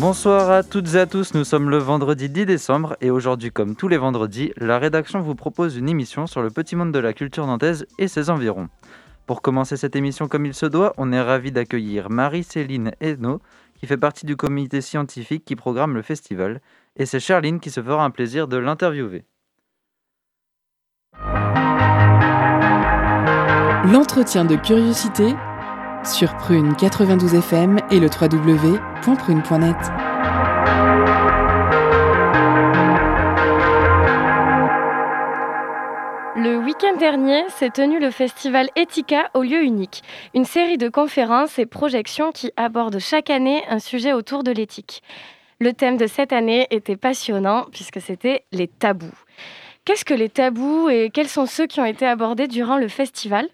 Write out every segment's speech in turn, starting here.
Bonsoir à toutes et à tous, nous sommes le vendredi 10 décembre et aujourd'hui comme tous les vendredis, la rédaction vous propose une émission sur le petit monde de la culture nantaise et ses environs. Pour commencer cette émission comme il se doit, on est ravi d'accueillir Marie-Céline Hainaut qui fait partie du comité scientifique qui programme le festival et c'est Charline qui se fera un plaisir de l'interviewer. L'entretien de curiosité sur Prune 92 FM et le www.prune.net. Le week-end dernier s'est tenu le festival Etika au lieu unique, une série de conférences et projections qui abordent chaque année un sujet autour de l'éthique. Le thème de cette année était passionnant puisque c'était les tabous. Qu'est-ce que les tabous et quels sont ceux qui ont été abordés durant le festival?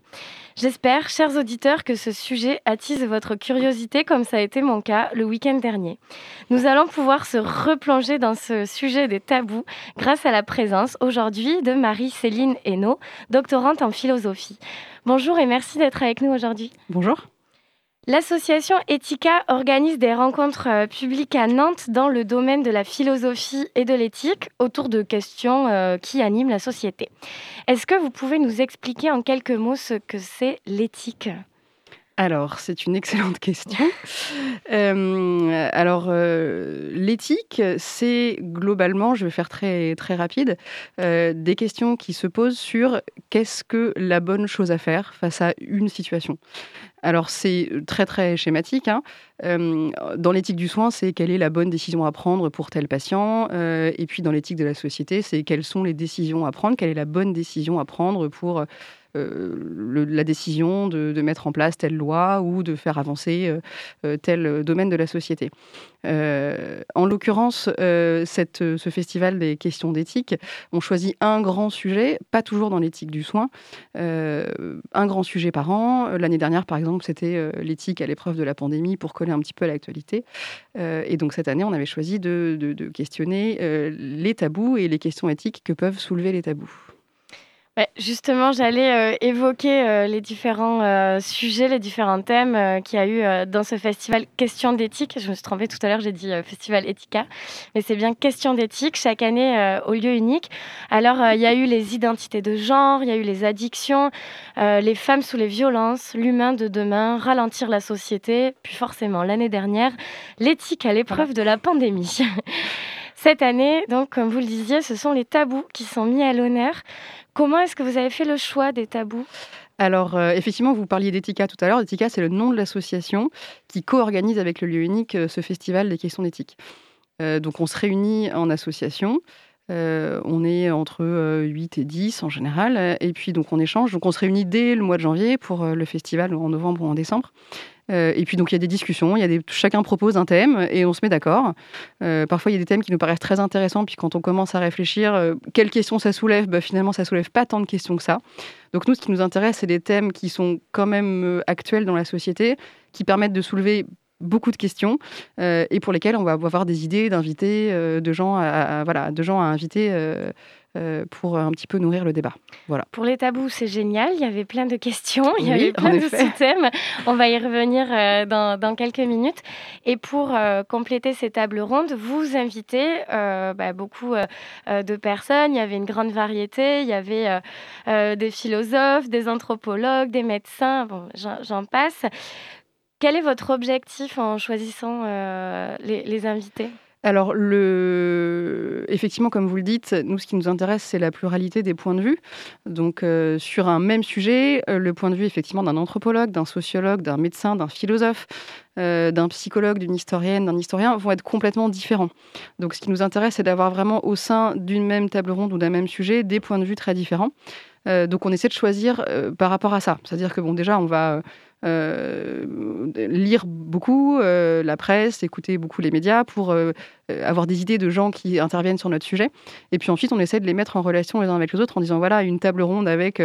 J'espère, chers auditeurs, que ce sujet attise votre curiosité comme ça a été mon cas le week-end dernier. Nous allons pouvoir se replonger dans ce sujet des tabous grâce à la présence aujourd'hui de Marie-Céline Hainaut, doctorante en philosophie. Bonjour et merci d'être avec nous aujourd'hui. Bonjour. L'association Ethica organise des rencontres euh, publiques à Nantes dans le domaine de la philosophie et de l'éthique autour de questions euh, qui animent la société. Est-ce que vous pouvez nous expliquer en quelques mots ce que c'est l'éthique? Alors, c'est une excellente question. Euh, alors, l'éthique, c'est globalement, je vais faire très, rapide, des questions qui se posent sur qu'est-ce que la bonne chose à faire face à une situation. Alors c'est très très schématique. Hein. dans l'éthique du soin, c'est quelle est la bonne décision à prendre pour tel patient. et puis dans l'éthique de la société, c'est quelles sont les décisions à prendre, quelle est la bonne décision à prendre pour euh, la décision de, mettre en place telle loi ou de faire avancer euh, euh, tel domaine de la société. en l'occurrence, ce festival des questions d'éthique, on choisit un grand sujet, pas toujours dans l'éthique du soin, un grand sujet par an. L'année dernière, par exemple, c'était l'éthique à l'épreuve de la pandémie pour coller un petit peu à l'actualité. et donc cette année, on avait choisi de questionner les tabous et les questions éthiques que peuvent soulever les tabous justement, j'allais euh, évoquer euh, les différents euh, sujets, les différents thèmes qu'il y a eu dans ce festival Question d'éthique. Je me suis trompée tout à l'heure, j'ai dit festival Ethica, mais c'est bien Question d'éthique chaque année au lieu unique. Alors, il y a eu les identités de genre, il y a eu les addictions, les femmes sous les violences, l'humain de demain, ralentir la société, puis forcément l'année dernière, l'éthique à l'épreuve de la pandémie. Cette année, donc, comme vous le disiez, ce sont les tabous qui sont mis à l'honneur. Comment est-ce que vous avez fait le choix des tabous? Alors, euh, effectivement, vous parliez d'Etika tout à l'heure. Etika, c'est le nom de l'association qui co-organise avec le lieu unique euh, ce festival des questions d'éthique. Euh, donc, on se réunit en association. on est entre 8 et 10 en général. Et puis, donc, on échange. Donc, on se réunit dès le mois de janvier pour le festival en novembre ou en décembre. Euh, et puis donc il y a des discussions, il y a des, chacun propose un thème et on se met d'accord. Euh, parfois il y a des thèmes qui nous paraissent très intéressants, puis quand on commence à réfléchir, euh, quelles questions ça soulève, bah, finalement ça soulève pas tant de questions que ça. Donc nous ce qui nous intéresse c'est des thèmes qui sont quand même actuels dans la société, qui permettent de soulever beaucoup de questions et pour lesquelles on va avoir des idées d'inviter de gens à, voilà de gens à inviter euh, pour un petit peu nourrir le débat. Voilà. Pour les tabous, c'est génial. Il y avait plein de questions, il y avait plein de sous-thèmes. On va y revenir euh, dans, quelques minutes. Et pour euh, compléter ces tables rondes, vous invitez bah, beaucoup de personnes. Il y avait une grande variété. Il y avait des philosophes, des anthropologues, des médecins. Bon, j'en passe. Quel est votre objectif en choisissant les invités? Alors, effectivement, comme vous le dites, nous, ce qui nous intéresse, c'est la pluralité des points de vue. Donc, euh, sur un même sujet, euh, le point de vue, effectivement, d'un anthropologue, d'un sociologue, d'un médecin, d'un philosophe, euh, d'un psychologue, d'une historienne, d'un historien, vont être complètement différents. Donc, ce qui nous intéresse, c'est d'avoir vraiment au sein d'une même table ronde ou d'un même sujet des points de vue très différents. donc, on essaie de choisir par rapport à ça. C'est-à-dire que, bon, déjà, on va euh, lire beaucoup euh, la presse, écouter beaucoup les médias pour euh, avoir des idées de gens qui interviennent sur notre sujet. Et puis ensuite, on essaie de les mettre en relation les uns avec les autres en disant voilà, une table ronde avec,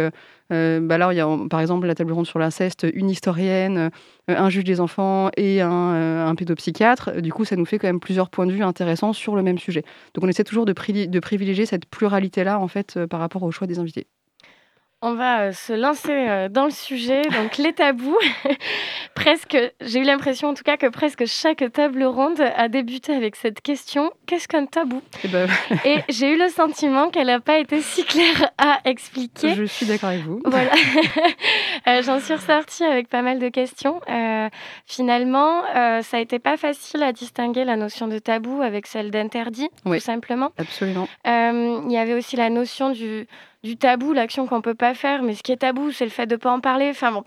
bah là, il y a par exemple la table ronde sur l'inceste, une historienne, un juge des enfants et un, un, pédopsychiatre. Du coup, ça nous fait quand même plusieurs points de vue intéressants sur le même sujet. Donc on essaie toujours de, de privilégier cette pluralité-là, en fait, par rapport au choix des invités. On va euh, se lancer euh, dans le sujet, donc les tabous. presque, j'ai eu l'impression en tout cas que presque chaque table ronde a débuté avec cette question qu'est-ce qu'un tabou? Eh ben, Et, j'ai eu le sentiment qu'elle n'a pas été si claire à expliquer. Je suis d'accord avec vous. Voilà. Euh, j'en suis ressortie avec pas mal de questions. finalement, ça a été pas facile à distinguer la notion de tabou avec celle d'interdit, tout simplement. Absolument. Il y avait aussi la notion du du tabou, l'action qu'on peut pas faire, mais ce qui est tabou, c'est le fait de pas en parler. Enfin bon.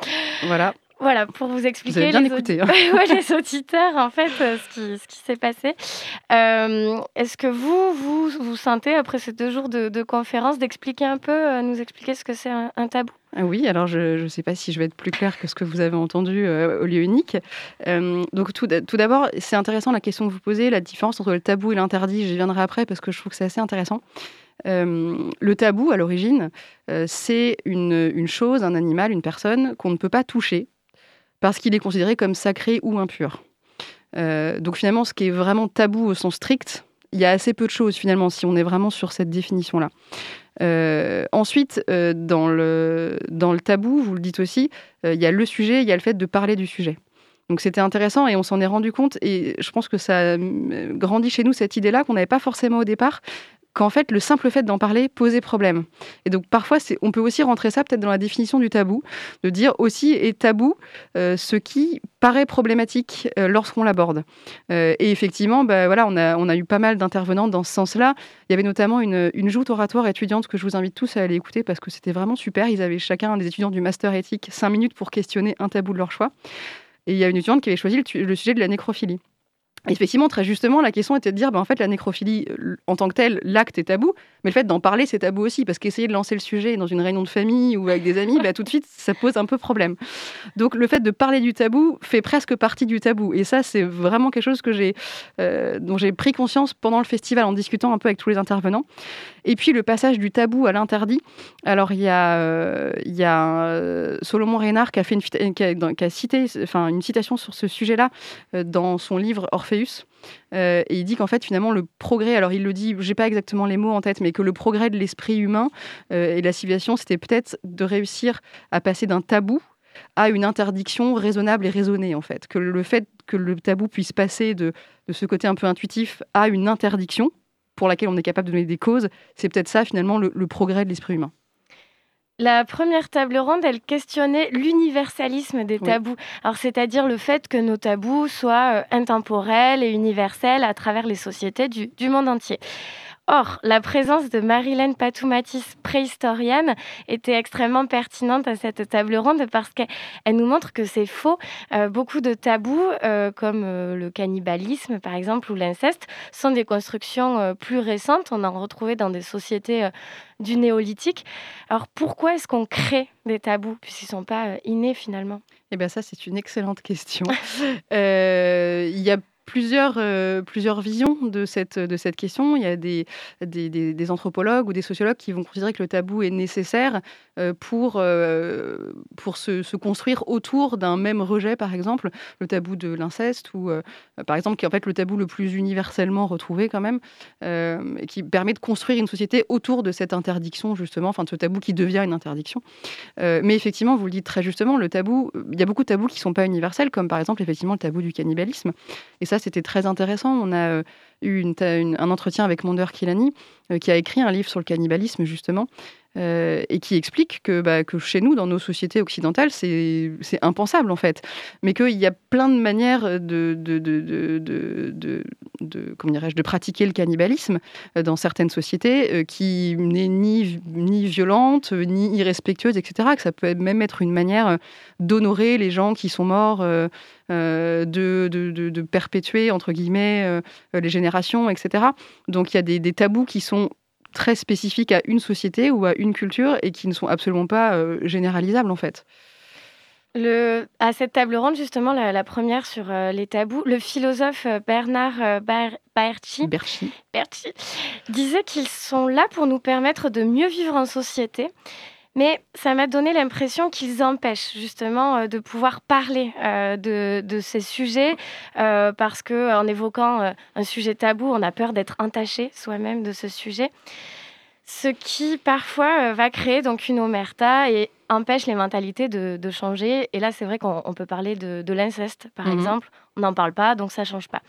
Voilà. Voilà, pour vous expliquer vous bien les, écouté, hein. les auditeurs, en fait, euh, ce qui, ce qui s'est passé. Euh, est-ce que vous, vous, vous sentez, après ces deux jours de, conférence, d'expliquer un peu, euh, nous expliquer ce que c'est un, tabou? Ah oui, alors je ne sais pas si je vais être plus claire que ce que vous avez entendu au lieu unique. donc tout, tout d'abord, c'est intéressant la question que vous posez, la différence entre le tabou et l'interdit, j'y viendrai après parce que je trouve que c'est assez intéressant. Euh, le tabou, à l'origine, euh, c'est une, chose, un animal, une personne qu'on ne peut pas toucher parce qu'il est considéré comme sacré ou impur. Euh, donc finalement, ce qui est vraiment tabou au sens strict, il y a assez peu de choses finalement si on est vraiment sur cette définition-là. ensuite, dans, le, dans le tabou, vous le dites aussi, il y a le sujet, il y a le fait de parler du sujet. Donc c'était intéressant et on s'en est rendu compte et je pense que ça a grandi chez nous cette idée-là qu'on n'avait pas forcément au départ, qu'en fait, le simple fait d'en parler posait problème. Et donc, parfois, on peut aussi rentrer ça peut-être dans la définition du tabou, de dire aussi est tabou euh, ce qui paraît problématique euh, lorsqu'on l'aborde. Euh, et effectivement, bah, voilà, on, a, eu pas mal d'intervenantes dans ce sens-là. Il y avait notamment une, une, joute oratoire étudiante que je vous invite tous à aller écouter parce que c'était vraiment super. Ils avaient chacun, des étudiants du master éthique, cinq minutes pour questionner un tabou de leur choix. Et il y a une étudiante qui avait choisi le sujet de la nécrophilie. Effectivement, très justement, la question était de dire, ben, en fait, la nécrophilie, euh, en tant que telle, l'acte est tabou, mais le fait d'en parler, c'est tabou aussi, parce qu'essayer de lancer le sujet dans une réunion de famille ou avec des amis, bah, tout de suite, ça pose un peu problème. Donc, le fait de parler du tabou fait presque partie du tabou, et ça, c'est vraiment quelque chose euh, dont j'ai pris conscience pendant le festival en discutant un peu avec tous les intervenants. Et puis, le passage du tabou à l'interdit. Alors, il y a, euh, Solomon Reynard qui a fait une, qui a, cité, enfin, une citation sur ce sujet-là dans son livre Orphée euh, et il dit qu'en fait, finalement, le progrès, alors il le dit, j'ai pas exactement les mots en tête, mais que le progrès de l'esprit humain euh, et de la civilisation, c'était peut-être de réussir à passer d'un tabou à une interdiction raisonnable et raisonnée, en fait. Que le fait que le tabou puisse passer de, de ce côté un peu intuitif à une interdiction, pour laquelle on est capable de donner des causes, c'est peut-être ça, finalement, le progrès de l'esprit humain. La première table ronde, elle questionnait l'universalisme des tabous. Alors, c'est-à-dire le fait que nos tabous soient euh, intemporels et universels à travers les sociétés du, du monde entier. Or, la présence de Marilyn Patoumatis, préhistorienne, était extrêmement pertinente à cette table ronde parce qu'elle nous montre que c'est faux. Euh, beaucoup de tabous, euh, comme euh, le cannibalisme par exemple ou l'inceste, sont des constructions plus récentes. On en retrouvait dans des sociétés du néolithique. Alors pourquoi est-ce qu'on crée des tabous puisqu'ils ne sont pas innés finalement? Eh bien ça, c'est une excellente question. Il y a plusieurs, euh, plusieurs visions de cette, de cette question. Il y a des, des, des, anthropologues ou des sociologues qui vont considérer que le tabou est nécessaire euh, pour, euh, pour se, construire autour d'un même rejet, par exemple, le tabou de l'inceste, ou par exemple, qui est en fait le tabou le plus universellement retrouvé quand même, et qui permet de construire une société autour de cette interdiction, justement, enfin de ce tabou qui devient une interdiction. mais effectivement, vous le dites très justement, le tabou, il y a beaucoup de tabous qui ne sont pas universels, comme par exemple, effectivement, le tabou du cannibalisme. Et ça, c'était très intéressant. On a euh, eu un entretien avec Monder Kilani, euh, qui a écrit un livre sur le cannibalisme, justement, euh, et qui explique que, bah, que, chez nous, dans nos sociétés occidentales, c'est impensable en fait, mais qu'il y a plein de manières de comment de pratiquer le cannibalisme dans certaines sociétés qui n'est ni, ni violente, ni irrespectueuse, etc. Que ça peut même être une manière d'honorer les gens qui sont morts, euh, de, de, perpétuer, entre guillemets, les générations, etc. Donc il y a des, tabous qui sont très spécifiques à une société ou à une culture et qui ne sont absolument pas euh, généralisables en fait. Le, à cette table ronde, justement, la, première sur euh, les tabous, le philosophe euh, Bernard euh, disait qu'ils sont là pour nous permettre de mieux vivre en société. Mais ça m'a donné l'impression qu'ils empêchent justement de pouvoir parler de, de, ces sujets parce qu'en évoquant un sujet tabou, on a peur d'être entaché soi-même de ce sujet ce qui parfois va créer donc une omerta et empêche les mentalités de, changer. Et là, c'est vrai qu'on peut parler de, l'inceste, par mhm. exemple. On n'en parle pas, donc ça ne change pas.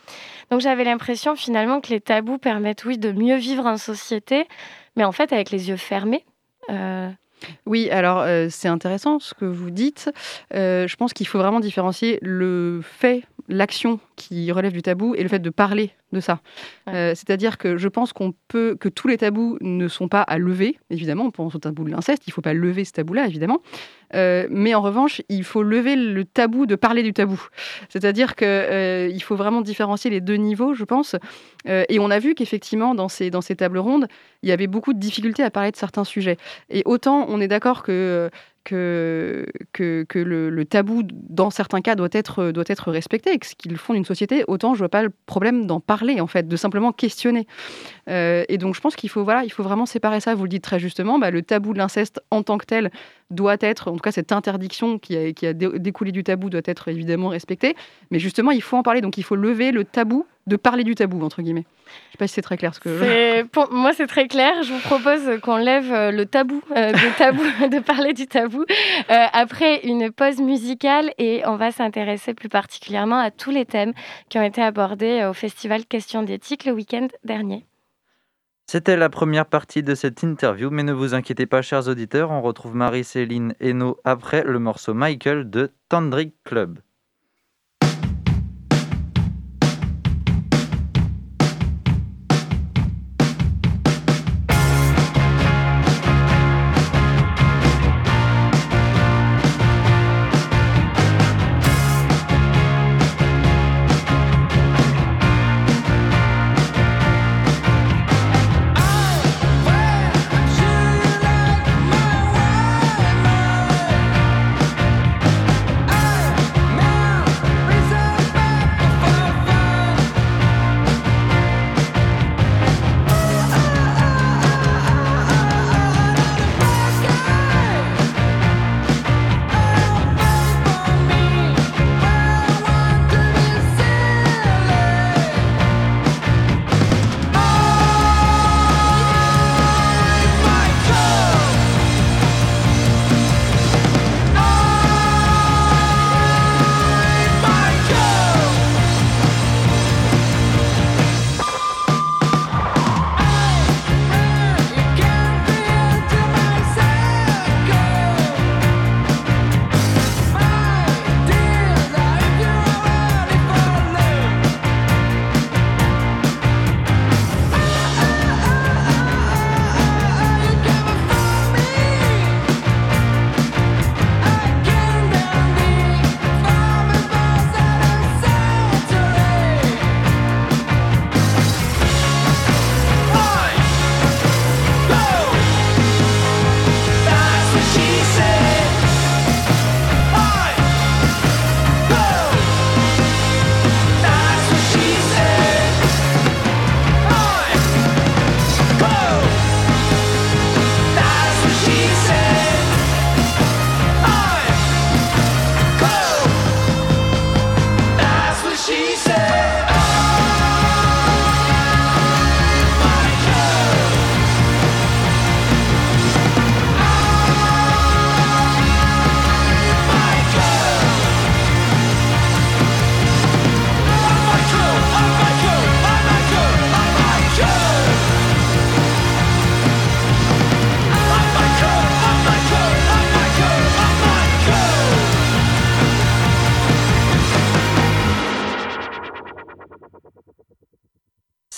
Donc j'avais l'impression finalement que les tabous permettent, oui, de mieux vivre en société, mais en fait avec les yeux fermés. Euh, oui, alors euh, c'est intéressant ce que vous dites. Euh, je pense qu'il faut vraiment différencier le fait, l'action qui relève du tabou et le fait de parler de ça. Euh, c'est-à-dire que je pense qu'on peut que tous les tabous ne sont pas à lever. Évidemment, on pense au tabou de l'inceste, il ne faut pas lever ce tabou-là, évidemment. mais en revanche, il faut lever le tabou de parler du tabou. C'est-à-dire qu'il faut vraiment différencier les deux niveaux, je pense. et on a vu qu'effectivement, dans ces, dans ces tables rondes, il y avait beaucoup de difficultés à parler de certains sujets. Et autant on est d'accord que que, que, le, tabou, dans certains cas, doit être, doit être respecté, ce qu'ils font d'une société, autant je vois pas le problème d'en parler, en fait, de simplement questionner. Euh, et donc, je pense qu'il faut, voilà, il faut vraiment séparer ça. Vous le dites très justement, bah, le tabou de l'inceste en tant que tel doit être, en tout cas, cette interdiction qui a, qui a découlé du tabou doit être évidemment respectée. Mais justement, il faut en parler. Donc, il faut lever le tabou de parler du tabou, entre guillemets. Je ne sais pas si c'est très clair. Ce que... Pour moi, c'est très clair. Je vous propose qu'on lève euh, le tabou, euh, de, tabou de parler du tabou, euh, après une pause musicale et on va s'intéresser plus particulièrement à tous les thèmes qui ont été abordés au festival Questions d'éthique le week-end dernier. C'était la première partie de cette interview, mais ne vous inquiétez pas, chers auditeurs, on retrouve Marie-Céline Hainaut après le morceau Michael de Tandrick Club.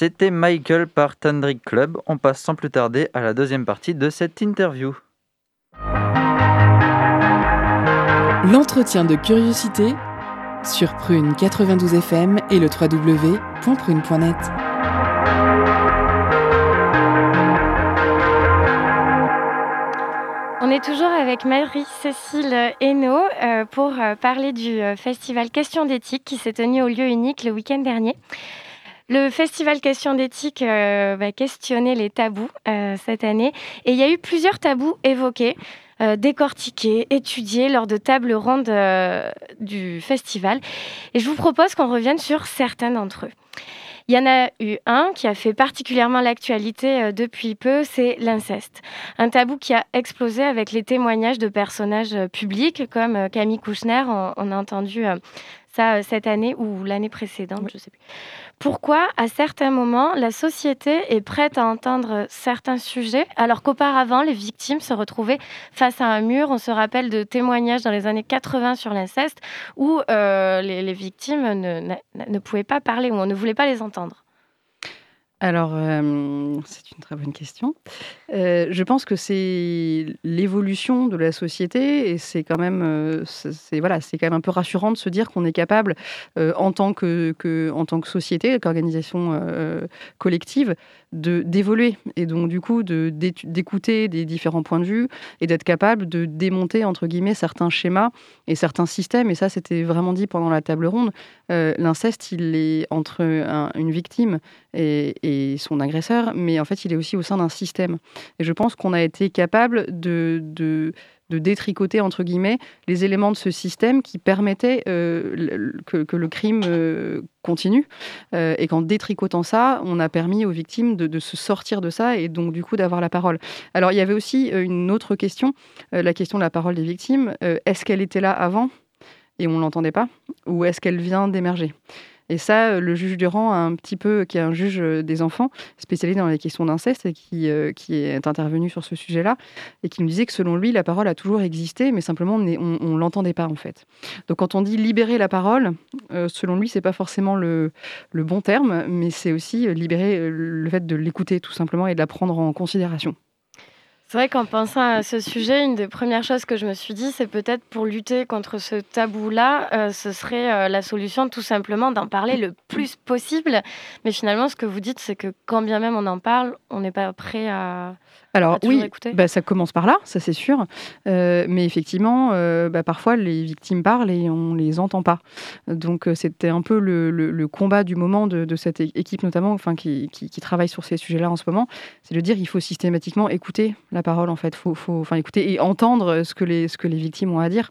C'était Michael par Tandrick Club. On passe sans plus tarder à la deuxième partie de cette interview. L'entretien de curiosité sur Prune 92 FM et le www.prune.net. On est toujours avec Marie-Cécile Hainaut euh, pour euh, parler du euh, festival Questions d'éthique qui s'est tenu au lieu unique le week-end dernier. Le festival Questions d'éthique va questionner les tabous cette année et il y a eu plusieurs tabous évoqués, décortiqués, étudiés lors de tables rondes du festival. Et je vous propose qu'on revienne sur certains d'entre eux. Il y en a eu un qui a fait particulièrement l'actualité euh, depuis peu, c'est l'inceste. Un tabou qui a explosé avec les témoignages de personnages euh, publics comme euh, Camille Kouchner. On, a entendu ça cette année ou l'année précédente, je ne sais plus pourquoi, à certains moments, la société est prête à entendre certains sujets, alors qu'auparavant, les victimes se retrouvaient face à un mur. On se rappelle de témoignages dans les années 80 sur l'inceste, où euh, les, victimes ne, ne pouvaient pas parler, ou on ne voulait pas les entendre. Alors, euh, c'est une très bonne question. Euh, je pense que c'est l'évolution de la société et c'est quand même, euh, c'est voilà, c'est quand même un peu rassurant de se dire qu'on est capable, en tant que, en tant que société, qu'organisation collective, de d'évoluer et donc du coup d'écouter des différents points de vue et d'être capable de démonter entre guillemets certains schémas et certains systèmes. Et ça, c'était vraiment dit pendant la table ronde. L'inceste, il est entre une victime et son agresseur, mais en fait, il est aussi au sein d'un système. Et je pense qu'on a été capable de, de, détricoter, entre guillemets, les éléments de ce système qui permettaient euh, que, le crime euh, continue. Euh, et qu'en détricotant ça, on a permis aux victimes de, se sortir de ça et donc, du coup, d'avoir la parole. Alors, il y avait aussi une autre question, la question de la parole des victimes. est-ce qu'elle était là avant et on ne l'entendait pas? Ou est-ce qu'elle vient d'émerger? Et ça, euh, le juge Durand, un petit peu, qui est un juge euh, des enfants, spécialisé dans les questions d'inceste, et qui, euh, qui est intervenu sur ce sujet-là, et qui nous disait que selon lui, la parole a toujours existé, mais simplement on ne l'entendait pas en fait. Donc quand on dit libérer la parole, selon lui, c'est pas forcément le, bon terme, mais c'est aussi libérer le fait de l'écouter tout simplement et de la prendre en considération. C'est vrai qu'en pensant à ce sujet, une des premières choses que je me suis dit, c'est peut-être pour lutter contre ce tabou-là, euh, ce serait euh, la solution tout simplement d'en parler le plus possible. Mais finalement, ce que vous dites, c'est que quand bien même on en parle, on n'est pas prêt à, alors oui, bah, ça commence par là, ça c'est sûr. Euh, mais effectivement, euh, bah, parfois les victimes parlent et on les entend pas. Donc euh, c'était un peu le, combat du moment de, cette équipe notamment, enfin qui, travaille sur ces sujets-là en ce moment, c'est de dire il faut systématiquement écouter la parole en fait, faut, faut enfin écouter et entendre ce que les ce que les victimes ont à dire.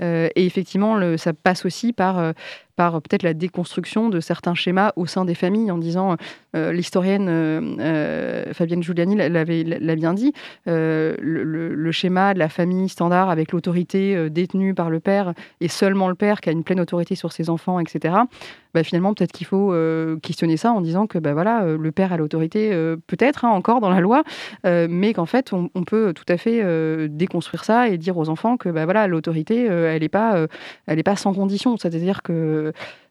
et effectivement, le, ça passe aussi par par peut-être la déconstruction de certains schémas au sein des familles, en disant, euh, l'historienne euh, euh, Fabienne Giuliani l'avait l'a bien dit, le, schéma de la famille standard avec l'autorité détenue par le père et seulement le père qui a une pleine autorité sur ses enfants, etc. Bah, finalement, peut-être qu'il faut questionner ça en disant que bah, voilà, le père a l'autorité, peut-être hein, encore dans la loi, mais qu'en fait, on, peut tout à fait déconstruire ça et dire aux enfants que bah, voilà, l'autorité, elle n'est pas, pas sans condition. C'est-à-dire que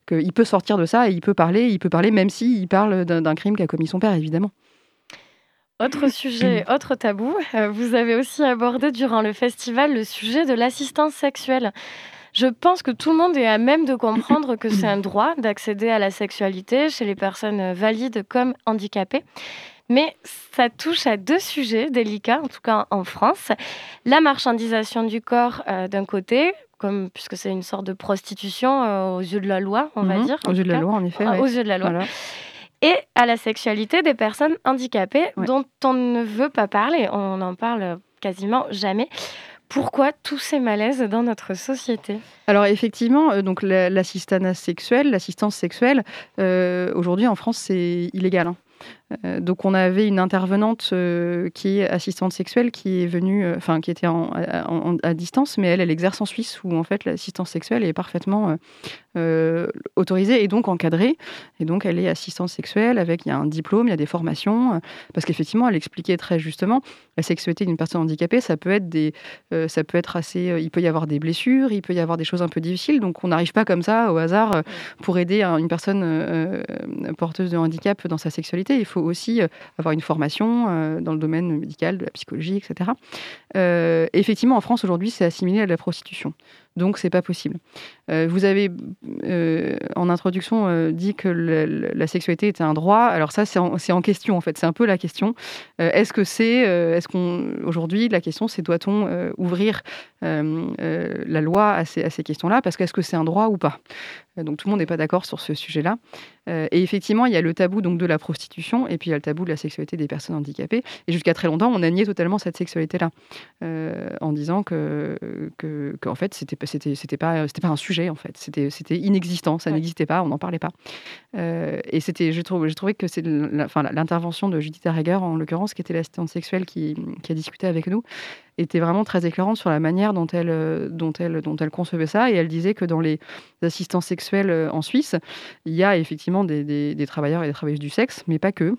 qu'il peut sortir de ça et il peut parler, il peut parler même s'il parle d'un crime qu'a commis son père, évidemment. Autre sujet, autre tabou, euh, vous avez aussi abordé durant le festival le sujet de l'assistance sexuelle. Je pense que tout le monde est à même de comprendre que c'est un droit d'accéder à la sexualité chez les personnes valides comme handicapées. Mais ça touche à deux sujets délicats, en tout cas en France. La marchandisation du corps euh, d'un côté, comme, puisque c'est une sorte de prostitution euh, aux yeux de la loi, on va mhm. dire. Aux yeux de la loi, en effet. Aux yeux de la loi. Et à la sexualité des personnes handicapées dont on ne veut pas parler. On n'en parle quasiment jamais. Pourquoi tous ces malaises dans notre société? Alors effectivement, euh, donc l'assistance sexuelle, l'assistance sexuelle, euh, aujourd'hui en France c'est illégal. Hein. Euh, donc on avait une intervenante euh, qui est assistante sexuelle qui est venue, euh, enfin qui était à distance, mais elle, exerce en Suisse où en fait l'assistance sexuelle est parfaitement autorisée et donc encadrée. Et donc elle est assistante sexuelle avec un diplôme, il y a des formations, parce qu'effectivement elle expliquait très justement la sexualité d'une personne handicapée, ça peut être assez, il peut y avoir des blessures, il peut y avoir des choses un peu difficiles, donc on n'arrive pas comme ça au hasard pour aider une personne porteuse de handicap dans sa sexualité. Aussi euh, avoir une formation euh, dans le domaine médical, de la psychologie, etc. Euh, effectivement, en France, aujourd'hui, c'est assimilé à la prostitution. Donc c'est pas possible. vous avez en introduction dit que la sexualité était un droit. Alors ça, c'est en, question en fait. C'est un peu la question. est-ce que c'est, est-ce qu'on aujourd'hui la question c'est doit-on ouvrir la loi à ces, à ces questions-là? Parce qu'est-ce que c'est un droit ou pas? Donc tout le monde n'est pas d'accord sur ce sujet-là. Euh, et effectivement, il y a le tabou donc de la prostitution et puis il y a le tabou de la sexualité des personnes handicapées. Et jusqu'à très longtemps, on a nié totalement cette sexualité-là euh, en disant que, que, en fait, c'était c'était c'était pas c'était pas un sujet en fait. C'était c'était inexistant, ça n'existait pas, on n'en parlait pas. Euh, et c'était j'ai trouvé j'ai trouvé que c'est l'intervention de Judith Arreger en l'occurrence qui était l'assistante sexuelle qui, qui a discuté avec nous était vraiment très éclairante sur la manière dont elle, dont elle, dont elle concevait ça. Et elle disait que dans les assistants sexuels euh, en Suisse, il y a effectivement des, des, travailleurs et des travailleuses du sexe, mais pas que.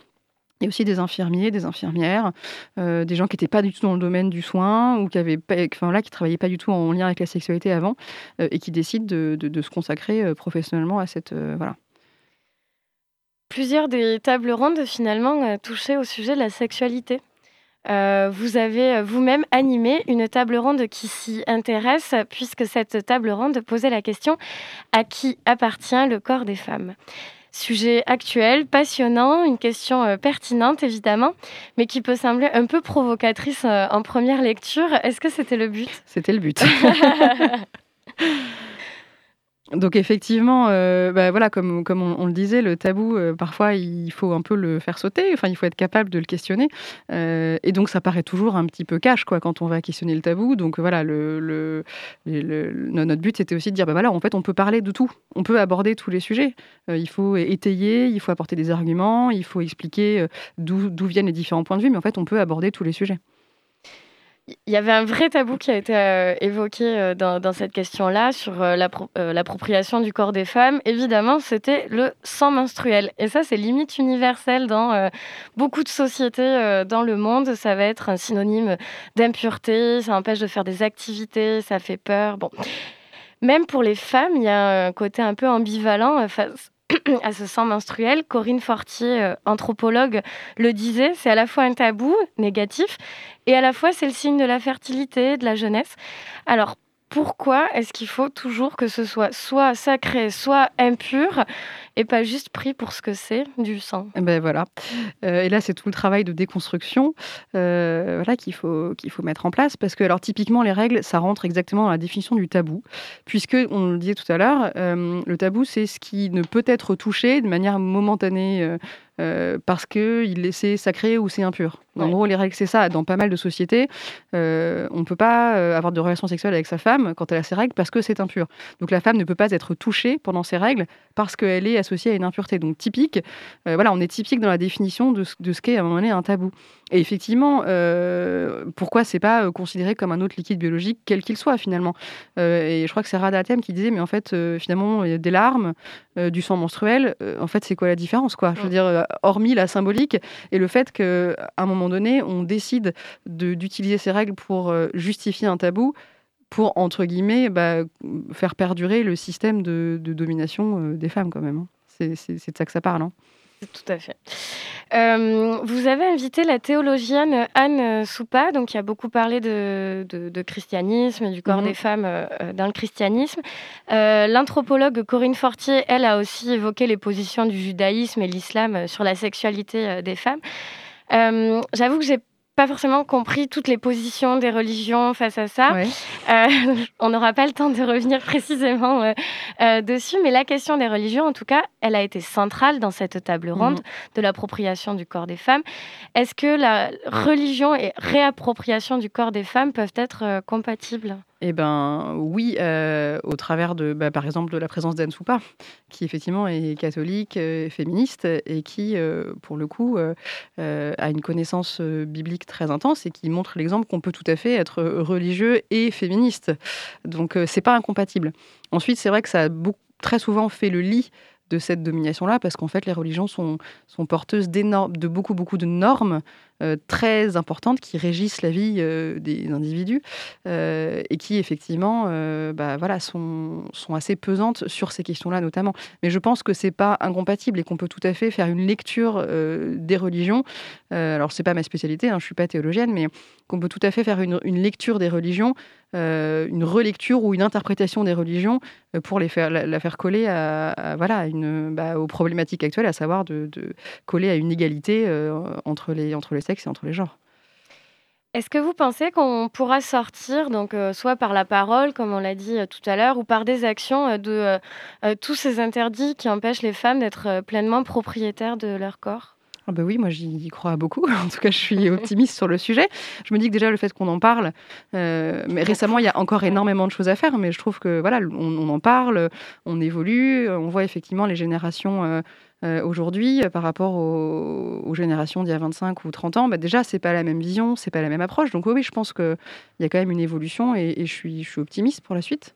A aussi des infirmiers, des infirmières, euh, des gens qui n'étaient pas du tout dans le domaine du soin ou qui avaient enfin là, qui travaillaient pas du tout en lien avec la sexualité avant et qui décident de, se consacrer professionnellement à cette voilà. Plusieurs des tables rondes finalement touchaient au sujet de la sexualité. Euh, vous avez euh, vous-même animé une table ronde qui s'y intéresse, puisque cette table ronde posait la question à qui appartient le corps des femmes? Sujet actuel, passionnant, une question euh, pertinente évidemment, mais qui peut sembler un peu provocatrice en première lecture. Est-ce que c'était le but? C'était le but. Donc effectivement, euh, bah, voilà, comme, on, le disait, le tabou, euh, parfois, il faut un peu le faire sauter, enfin, il faut être capable de le questionner. Euh, et donc, ça paraît toujours un petit peu cash, quand on va questionner le tabou. Donc voilà, le, notre but, c'était aussi de dire, bah, voilà, en fait, on peut parler de tout, on peut aborder tous les sujets. il faut étayer, il faut apporter des arguments, il faut expliquer d'où viennent les différents points de vue, mais en fait, on peut aborder tous les sujets. Il y avait un vrai tabou qui a été euh, évoqué euh, dans, cette question-là sur euh, l'appropriation du corps des femmes. Évidemment, c'était le sang menstruel. Et ça, c'est limite universel dans beaucoup de sociétés dans le monde. Ça va être un synonyme d'impureté, ça empêche de faire des activités, ça fait peur. Bon. Même pour les femmes, il y a un côté un peu ambivalent à ce sang menstruel. Corinne Fortier, euh, anthropologue, le disait, c'est à la fois un tabou négatif et à la fois c'est le signe de la fertilité, de la jeunesse. Alors pourquoi est-ce qu'il faut toujours que ce soit soit sacré, soit impur et pas juste pris pour ce que c'est du sang? Eh Ben voilà. Euh, et là, c'est tout le travail de déconstruction euh, voilà, qu'il faut, faut mettre en place. Parce que, alors, typiquement, les règles, ça rentre exactement dans la définition du tabou, puisque, on le disait tout à l'heure, euh, le tabou, c'est ce qui ne peut être touché de manière momentanée euh, parce qu'il est sacré ou c'est impur. En gros, les règles, c'est ça. Dans pas mal de sociétés, euh, on ne peut pas euh, avoir de relations sexuelles avec sa femme quand elle a ses règles parce que c'est impur. Donc la femme ne peut pas être touchée pendant ses règles parce qu'elle est associée à une impureté. Donc typique, voilà, on est typique dans la définition de, de ce qu'est à un moment donné un tabou. Et effectivement, pourquoi c'est pas considéré comme un autre liquide biologique, quel qu'il soit finalement? Et je crois que c'est Rada qui disait, mais en fait, finalement, il y a des larmes, du sang menstruel. en fait, c'est quoi la différence, quoi? Je veux dire hormis la symbolique et le fait qu'à un moment donné, on décide d'utiliser ces règles pour euh, justifier un tabou, pour, entre guillemets, bah, faire perdurer le système de, domination euh, des femmes quand même. Hein. C'est de ça que ça parle. Hein. Tout à fait. Euh, vous avez invité la théologienne Anne Soupa, donc qui a beaucoup parlé de, de, christianisme, du corps mhm. des femmes euh, dans le christianisme. Euh, l'anthropologue Corinne Fortier, elle, a aussi évoqué les positions du judaïsme et l'islam sur la sexualité des femmes. J'avoue que j'ai pas forcément compris toutes les positions des religions face à ça. Euh, on n'aura pas le temps de revenir précisément euh, euh, dessus, mais la question des religions, en tout cas, elle a été centrale dans cette table ronde mhm. de l'appropriation du corps des femmes. Est-ce que la religion et réappropriation du corps des femmes peuvent être compatibles? Eh ben oui, euh, au travers de, bah, par exemple, de la présence d'Anne Soupa, qui effectivement est catholique, euh, féministe, et qui, euh, pour le coup, a une connaissance biblique très intense et qui montre l'exemple qu'on peut tout à fait être religieux et féministe. Donc c'est pas incompatible. Ensuite, c'est vrai que ça a très souvent fait le lit de cette domination-là, parce qu'en fait, les religions sont, sont porteuses de beaucoup, beaucoup de normes très importantes qui régissent la vie des individus et qui effectivement bah, voilà, sont, sont assez pesantes sur ces questions-là notamment. Mais je pense que c'est pas incompatible et qu'on peut tout à fait faire une lecture des religions. alors c'est pas ma spécialité, hein, je suis pas théologienne, mais qu'on peut tout à fait faire une, lecture des religions, euh, une relecture ou une interprétation des religions euh, pour les faire, la, faire coller à, voilà, une, bah, aux problématiques actuelles, à savoir de, coller à une égalité euh, entre, les, entre les sexes et entre les genres. Est-ce que vous pensez qu'on pourra sortir, donc soit par la parole, comme on l'a dit tout à l'heure, ou par des actions de tous ces interdits qui empêchent les femmes d'être pleinement propriétaires de leur corps? Ah bah oui, moi j'y crois beaucoup. En tout cas, je suis optimiste sur le sujet. Je me dis que déjà le fait qu'on en parle, euh, mais récemment il y a encore énormément de choses à faire, mais je trouve que voilà, on, en parle, on évolue, on voit effectivement les générations euh, euh, aujourd'hui par rapport aux, générations d'il y a 25 ou 30 ans. Bah déjà, c'est pas la même vision, c'est pas la même approche. Donc oui, je pense qu'il y a quand même une évolution et, je, suis, je suis optimiste pour la suite.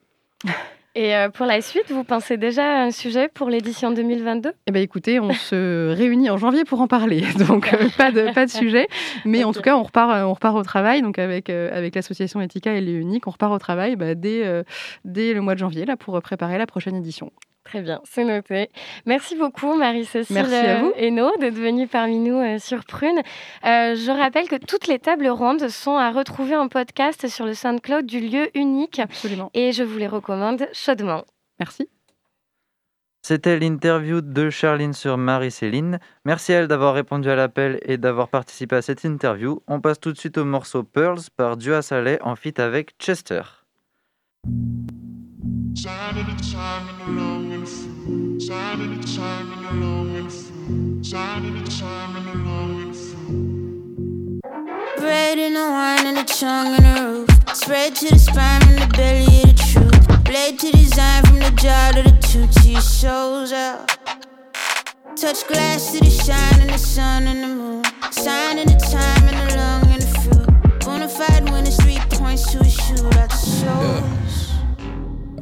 Et euh, pour la suite, vous pensez déjà à un sujet pour l'édition 2022 Eh bien écoutez, on se réunit en janvier pour en parler, donc euh, pas, de, pas de sujet. Mais en tout cas, on repart, euh, on repart au travail, donc avec, avec l'association Ethica et les Uniques, on repart au travail bah, dès, dès le mois de janvier là, pour préparer la prochaine édition. Très bien, c'est noté. Merci beaucoup Marie-Cécile euh, Hainaut d'être venue parmi nous euh, sur Prune. Euh, je rappelle que toutes les tables rondes sont à retrouver en podcast sur le SoundCloud du lieu unique. Absolument. Et je vous les recommande chaudement. Merci. C'était l'interview de Charline sur Marie-Céline. Merci à elle d'avoir répondu à l'appel et d'avoir participé à cette interview. On passe tout de suite au morceau Pearls par Dua Saleh en feat avec Chester. Time and the long and full. Sign of the time and the long and full. The time and the long and full. Bread and the wine and the tongue and the roof. Spread to the spine and the belly of the truth. Blade to design from the jar to the two T shows up. Touch glass to the shine and the sun and the moon. Sign of the time and the long and the fruit. Bonafide when it's three points to a shoot out the shows.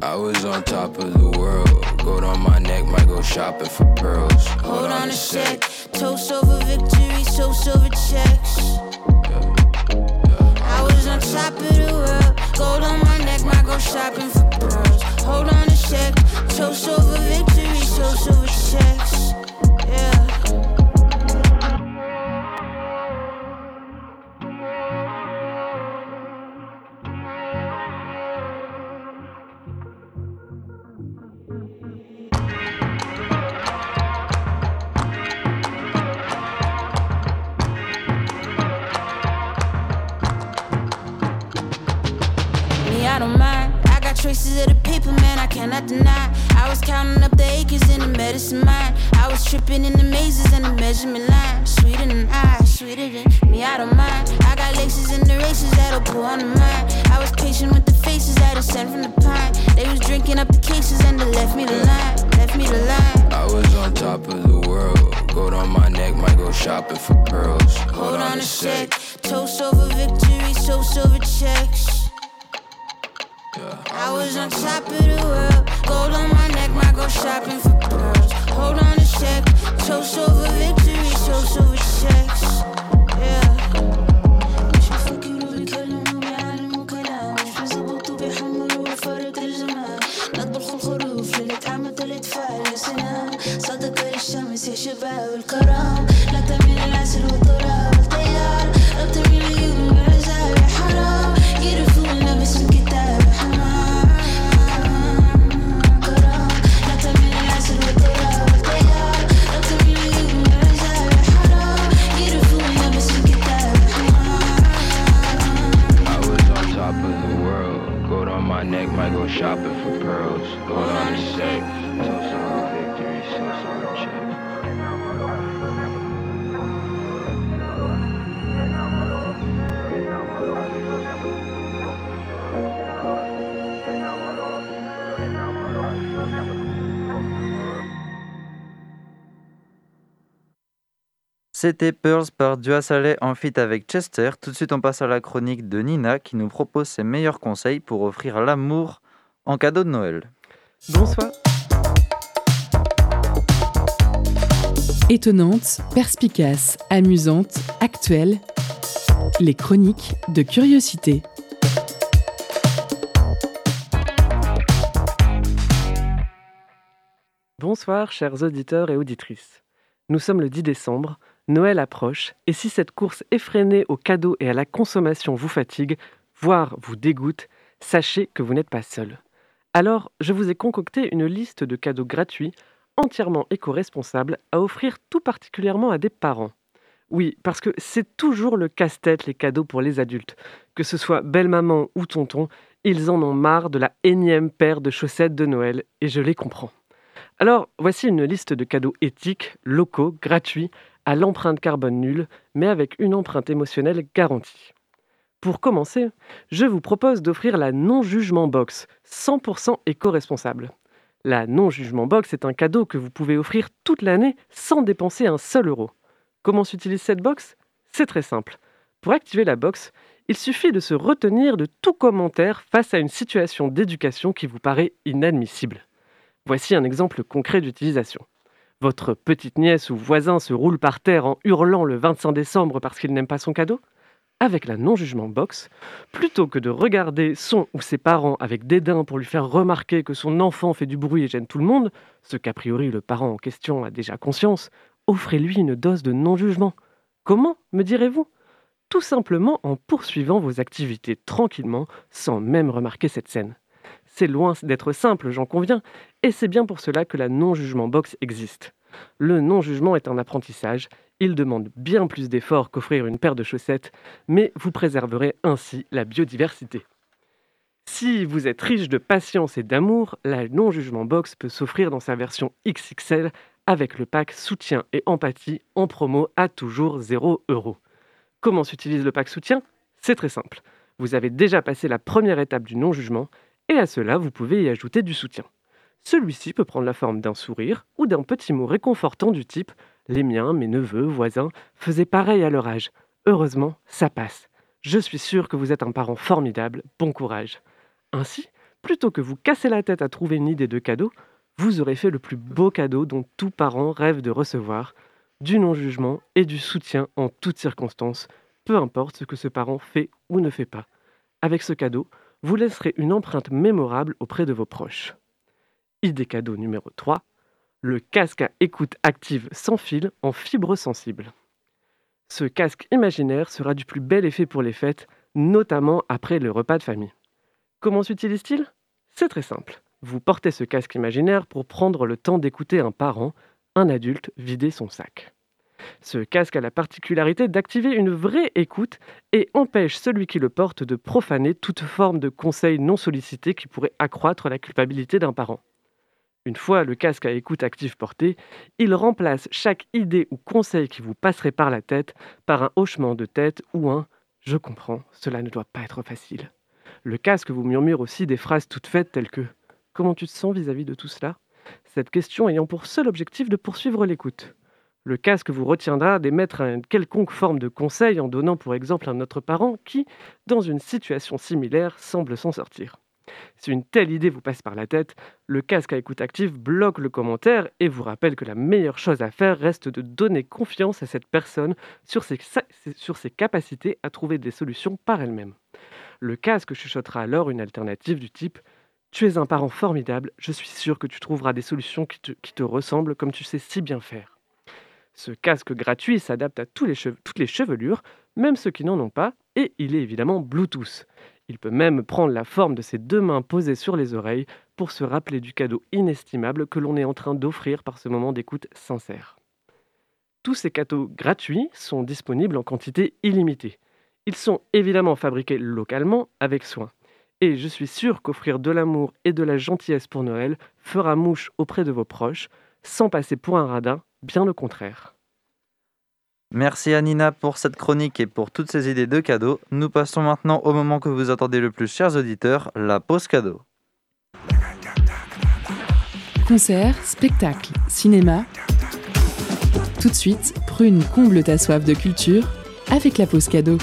I was on top of the world. Gold on my neck, might go shopping for pearls. Hold, Hold on, a sec. Toast over victory, toast over checks. Yeah. Yeah. I was on top of the world. Gold on my neck, might go shopping for pearls. Hold on a sec. Toast over victory, toast over checks. Yeah. I. I was counting up the acres in the medicine mine. I was tripping in the mazes and the measurement line. Sweeter than I, sweeter than me, I don't mind. I got laces in the races that'll pull on the mind. I was patient with the faces that are sent from the pine. They was drinking up the cases and they left me the line, left me the line. I was on top of the world. Gold on my neck, might go shopping for pearls. Hold, Hold on, on a sec. Toast over victory, toast over checks. I was on top of the world. Gold on my neck, might go shopping for pearls. Hold on a sec. Toast over victory, toast over C'était Pearls par Dua Saleh en feat avec Chester. Tout de suite, on passe à la chronique de Nina qui nous propose ses meilleurs conseils pour offrir l'amour en cadeau de Noël. Bonsoir. Étonnante, perspicace, amusante, actuelle, les chroniques de curiosité. Bonsoir chers auditeurs et auditrices. Nous sommes le 10 décembre, Noël approche, et si cette course effrénée aux cadeaux et à la consommation vous fatigue, voire vous dégoûte, sachez que vous n'êtes pas seul. Alors, je vous ai concocté une liste de cadeaux gratuits entièrement éco-responsable à offrir tout particulièrement à des parents. Oui, parce que c'est toujours le casse-tête les cadeaux pour les adultes. Que ce soit belle-maman ou tonton, ils en ont marre de la énième paire de chaussettes de Noël, et je les comprends. Alors, voici une liste de cadeaux éthiques, locaux, gratuits, à l'empreinte carbone nulle, mais avec une empreinte émotionnelle garantie. Pour commencer, je vous propose d'offrir la non-jugement box, 100% éco-responsable. La non-jugement box est un cadeau que vous pouvez offrir toute l'année sans dépenser un seul euro. Comment s'utilise cette box? C'est très simple. Pour activer la box, il suffit de se retenir de tout commentaire face à une situation d'éducation qui vous paraît inadmissible. Voici un exemple concret d'utilisation. Votre petite nièce ou voisin se roule par terre en hurlant le 25 décembre parce qu'il n'aime pas son cadeau? Avec la non-jugement box, plutôt que de regarder son ou ses parents avec dédain pour lui faire remarquer que son enfant fait du bruit et gêne tout le monde, ce qu'a priori le parent en question a déjà conscience, offrez-lui une dose de non-jugement. Comment, me direz-vous? Tout simplement en poursuivant vos activités tranquillement, sans même remarquer cette scène. C'est loin d'être simple, j'en conviens, et c'est bien pour cela que la non-jugement box existe. Le non-jugement est un apprentissage, il demande bien plus d'efforts qu'offrir une paire de chaussettes, mais vous préserverez ainsi la biodiversité. Si vous êtes riche de patience et d'amour, la non-jugement box peut s'offrir dans sa version XXL avec le pack soutien et empathie en promo à toujours 0 euros. Comment s'utilise le pack soutien? C'est très simple. Vous avez déjà passé la première étape du non-jugement et à cela vous pouvez y ajouter du soutien. Celui-ci peut prendre la forme d'un sourire ou d'un petit mot réconfortant du type Les miens, mes neveux, voisins faisaient pareil à leur âge. Heureusement, ça passe. Je suis sûr que vous êtes un parent formidable, bon courage. Ainsi, plutôt que vous casser la tête à trouver une idée de cadeau, vous aurez fait le plus beau cadeau dont tout parent rêve de recevoir, du non-jugement et du soutien en toutes circonstances, peu importe ce que ce parent fait ou ne fait pas. Avec ce cadeau, vous laisserez une empreinte mémorable auprès de vos proches. Idée cadeau numéro 3, le casque à écoute active sans fil en fibre sensible. Ce casque imaginaire sera du plus bel effet pour les fêtes, notamment après le repas de famille. Comment s'utilise-t-il? C'est très simple. Vous portez ce casque imaginaire pour prendre le temps d'écouter un parent, un adulte, vider son sac. Ce casque a la particularité d'activer une vraie écoute et empêche celui qui le porte de profaner toute forme de conseil non sollicité qui pourrait accroître la culpabilité d'un parent. Une fois le casque à écoute active porté, il remplace chaque idée ou conseil qui vous passerait par la tête par un hochement de tête ou un ⁇ Je comprends, cela ne doit pas être facile ⁇ Le casque vous murmure aussi des phrases toutes faites telles que ⁇ Comment tu te sens vis-à-vis de tout cela ?⁇ Cette question ayant pour seul objectif de poursuivre l'écoute. Le casque vous retiendra d'émettre une quelconque forme de conseil en donnant pour exemple un autre parent qui, dans une situation similaire, semble s'en sortir. Si une telle idée vous passe par la tête, le casque à écoute active bloque le commentaire et vous rappelle que la meilleure chose à faire reste de donner confiance à cette personne sur ses, capacités à trouver des solutions par elle-même. Le casque chuchotera alors une alternative du type Tu es un parent formidable, je suis sûr que tu trouveras des solutions qui te ressemblent comme tu sais si bien faire. Ce casque gratuit s'adapte à toutes les chevelures, même ceux qui n'en ont pas, et il est évidemment Bluetooth. Il peut même prendre la forme de ses deux mains posées sur les oreilles pour se rappeler du cadeau inestimable que l'on est en train d'offrir par ce moment d'écoute sincère. Tous ces cadeaux gratuits sont disponibles en quantité illimitée. Ils sont évidemment fabriqués localement avec soin. Et je suis sûr qu'offrir de l'amour et de la gentillesse pour Noël fera mouche auprès de vos proches, sans passer pour un radin, bien au contraire. Merci Anina pour cette chronique et pour toutes ces idées de cadeaux. Nous passons maintenant au moment que vous attendez le plus, chers auditeurs, la pause cadeau. Concert, spectacle, cinéma. Tout de suite, Prune comble ta soif de culture avec la pause cadeau.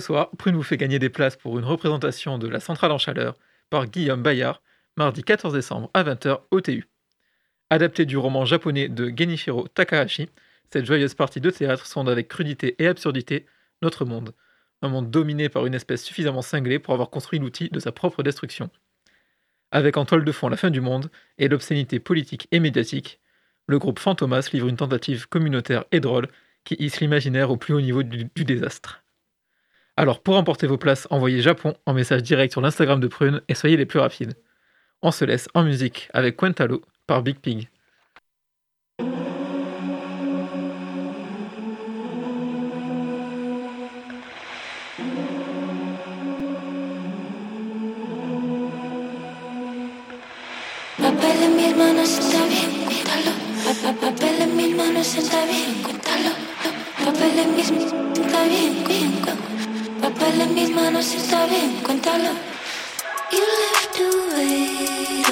Soir, Prune vous fait gagner des places pour une représentation de La Centrale en Chaleur par Guillaume Bayard, mardi 14 décembre à 20h au TU. Adapté du roman japonais de Genichiro Takahashi, cette joyeuse partie de théâtre sonde avec crudité et absurdité notre monde. Un monde dominé par une espèce suffisamment cinglée pour avoir construit l'outil de sa propre destruction. Avec en toile de fond la fin du monde et l'obscénité politique et médiatique, le groupe Fantomas livre une tentative communautaire et drôle qui hisse l'imaginaire au plus haut niveau du désastre. Alors pour emporter vos places, envoyez Japon en message direct sur l'Instagram de Prune et soyez les plus rapides. On se laisse en musique avec Quentalo par Big Pig. Papel en mis manos está bien, cuéntalo. Papel en mis manos está bien, cuéntalo. Papel en mis manos está bien, cuéntalo. You left to wait.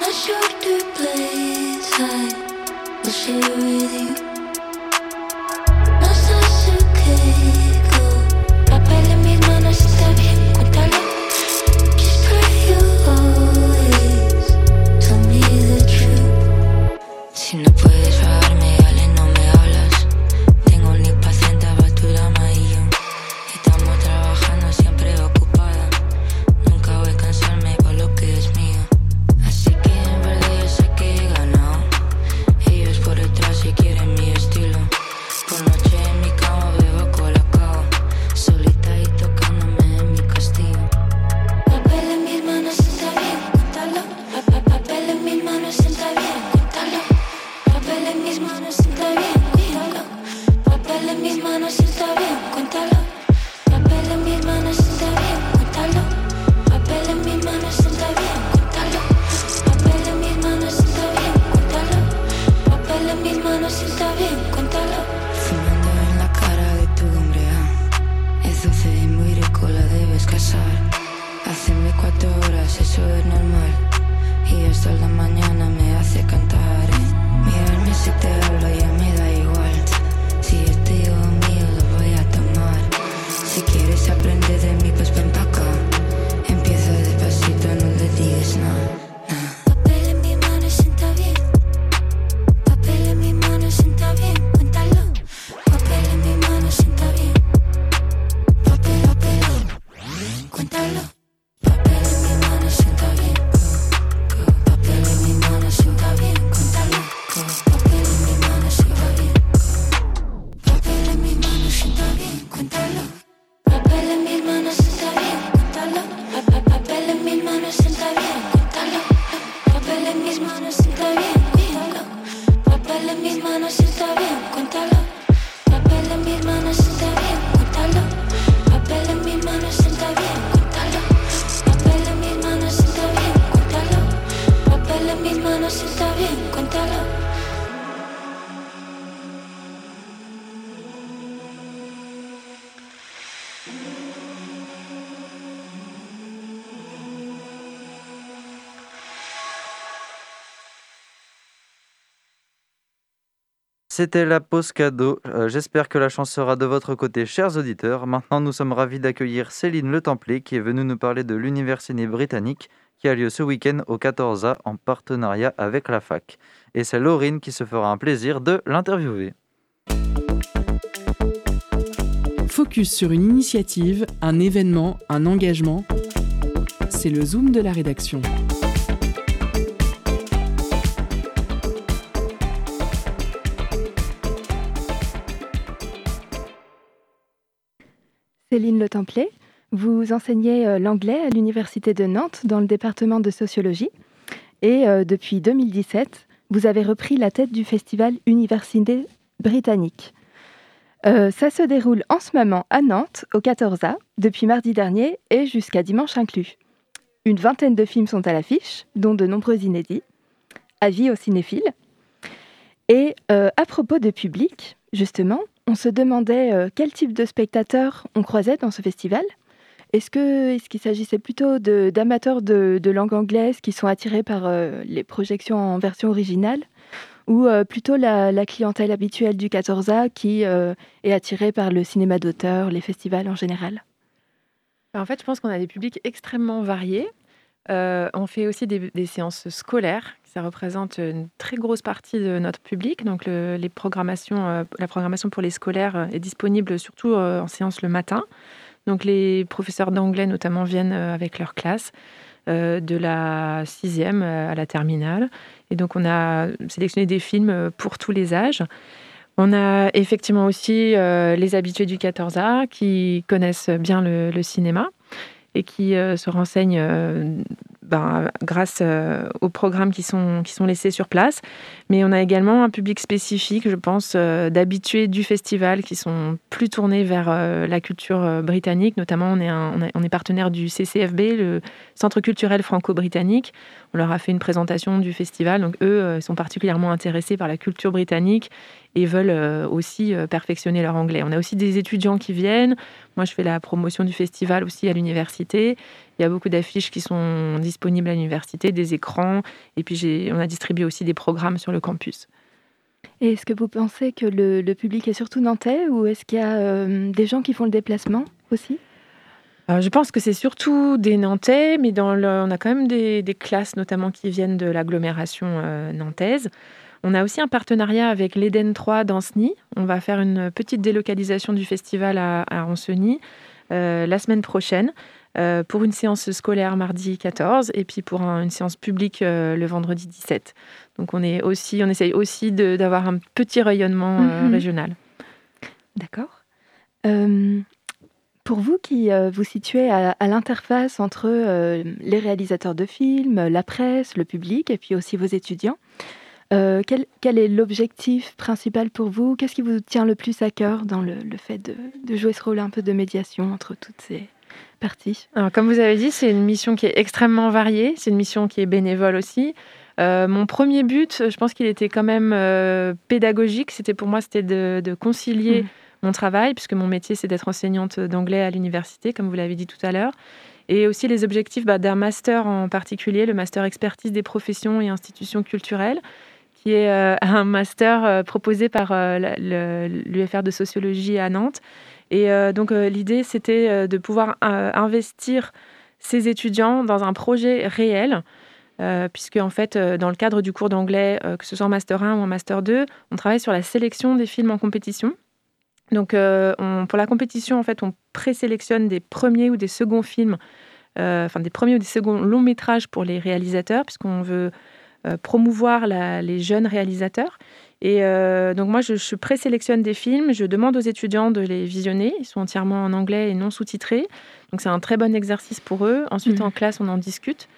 Not sure to place, I will share with you. C'était la pause cadeau. Euh, J'espère que la chance sera de votre côté, chers auditeurs. Maintenant, nous sommes ravis d'accueillir Céline Le Templier qui est venue nous parler de l'Université britannique qui a lieu ce week-end au 14A en partenariat avec la fac. Et c'est Laurine qui se fera un plaisir de l'interviewer. Focus sur une initiative, un événement, un engagement. C'est le zoom de la rédaction. Céline Le Templier, vous enseignez euh, l'anglais à l'Université de Nantes dans le département de sociologie. Et euh, depuis 2017, vous avez repris la tête du festival Université britannique. Euh, ça se déroule en ce moment à Nantes, au 14A, depuis mardi dernier et jusqu'à dimanche inclus. Une vingtaine de films sont à l'affiche, dont de nombreux inédits. Avis aux cinéphiles. Et à propos de public, justement, on se demandait euh, quel type de spectateurs on croisait dans ce festival. Est-ce qu'il s'agissait plutôt d'amateurs de, langue anglaise qui sont attirés par euh, les projections en version originale ou euh, plutôt la, clientèle habituelle du 14A qui est attirée par le cinéma d'auteur, les festivals en général? En fait, je pense qu'on a des publics extrêmement variés. On fait aussi des séances scolaires. Ça représente une très grosse partie de notre public. Donc, le- les programmations, euh, la programmation pour les scolaires euh, est disponible surtout euh, en séance le matin. Donc, les professeurs d'anglais, notamment, viennent avec leur classe de la sixième à la terminale. Et donc, on a sélectionné des films pour tous les âges. On a effectivement aussi les habitués du 14A qui connaissent bien le cinéma et qui euh, se renseignent euh, ben, grâce euh, aux programmes qui sont, qui sont laissés sur place. Mais on a également un public spécifique, je pense, d'habitués du festival qui sont plus tournés vers la culture britannique. Notamment, on est, on, est- partenaire du CCFB, le Centre culturel franco-britannique. On leur a fait une présentation du festival. Donc, eux sont particulièrement intéressés par la culture britannique et veulent euh, aussi euh, perfectionner leur anglais. On a aussi des étudiants qui viennent. Moi, je fais la promotion du festival aussi à l'université. Il y a beaucoup d'affiches qui sont disponibles à l'université, des écrans. Et puis, on a distribué aussi des programmes sur le campus. Et est-ce que vous pensez que le, le public est surtout nantais ou est-ce qu'il y a euh, des gens qui font le déplacement aussi? Euh, je pense que c'est surtout des Nantais, mais dans le- on a quand même des, des classes notamment qui viennent de l'agglomération euh, nantaise. On a aussi un partenariat avec l'Eden 3 d'Anceny. On va faire une petite délocalisation du festival à, à Anceny euh, la semaine prochaine euh, pour une séance scolaire mardi 14 et puis pour un- une séance publique euh, le vendredi 17. Donc on, est aussi, on essaye aussi d'avoir un petit rayonnement Mhm. régional. D'accord. Pour vous qui euh, vous situez à, à l'interface entre euh, les réalisateurs de films, la presse, le public et puis aussi vos étudiants, euh, quel, quel est l'objectif principal pour vous? Qu'est-ce qui vous tient le plus à cœur dans le, le fait de, de jouer ce rôle un peu de médiation entre toutes ces parties? Alors, comme vous avez dit, c'est une mission qui est extrêmement variée. C'est une mission qui est bénévole aussi. Euh, mon premier but, je pense qu'il était quand même euh, pédagogique. C'était pour moi, c'était de, de concilier Mhm. mon travail, puisque mon métier, c'est d'être enseignante d'anglais à l'université, comme vous l'avez dit tout à l'heure. Et aussi les objectifs bah, d'un master en particulier, le master expertise des professions et institutions culturelles, qui est euh, un master euh, proposé par euh, l'UFR de sociologie à Nantes. Et donc l'idée, c'était de pouvoir investir ces étudiants dans un projet réel, puisque en fait, dans le cadre du cours d'anglais, que ce soit en master 1 ou en master 2, on travaille sur la sélection des films en compétition. Donc, on- pour la compétition, en fait, on présélectionne des premiers ou des seconds films, enfin des premiers ou des seconds longs métrages pour les réalisateurs, puisqu'on veut promouvoir la- les jeunes réalisateurs. Et euh, donc moi, je, je présélectionne des films, je demande aux étudiants de les visionner. Ils sont entièrement en anglais et non sous-titrés. Donc c'est un très bon exercice pour eux. Ensuite, Mhm. en classe, on en discute.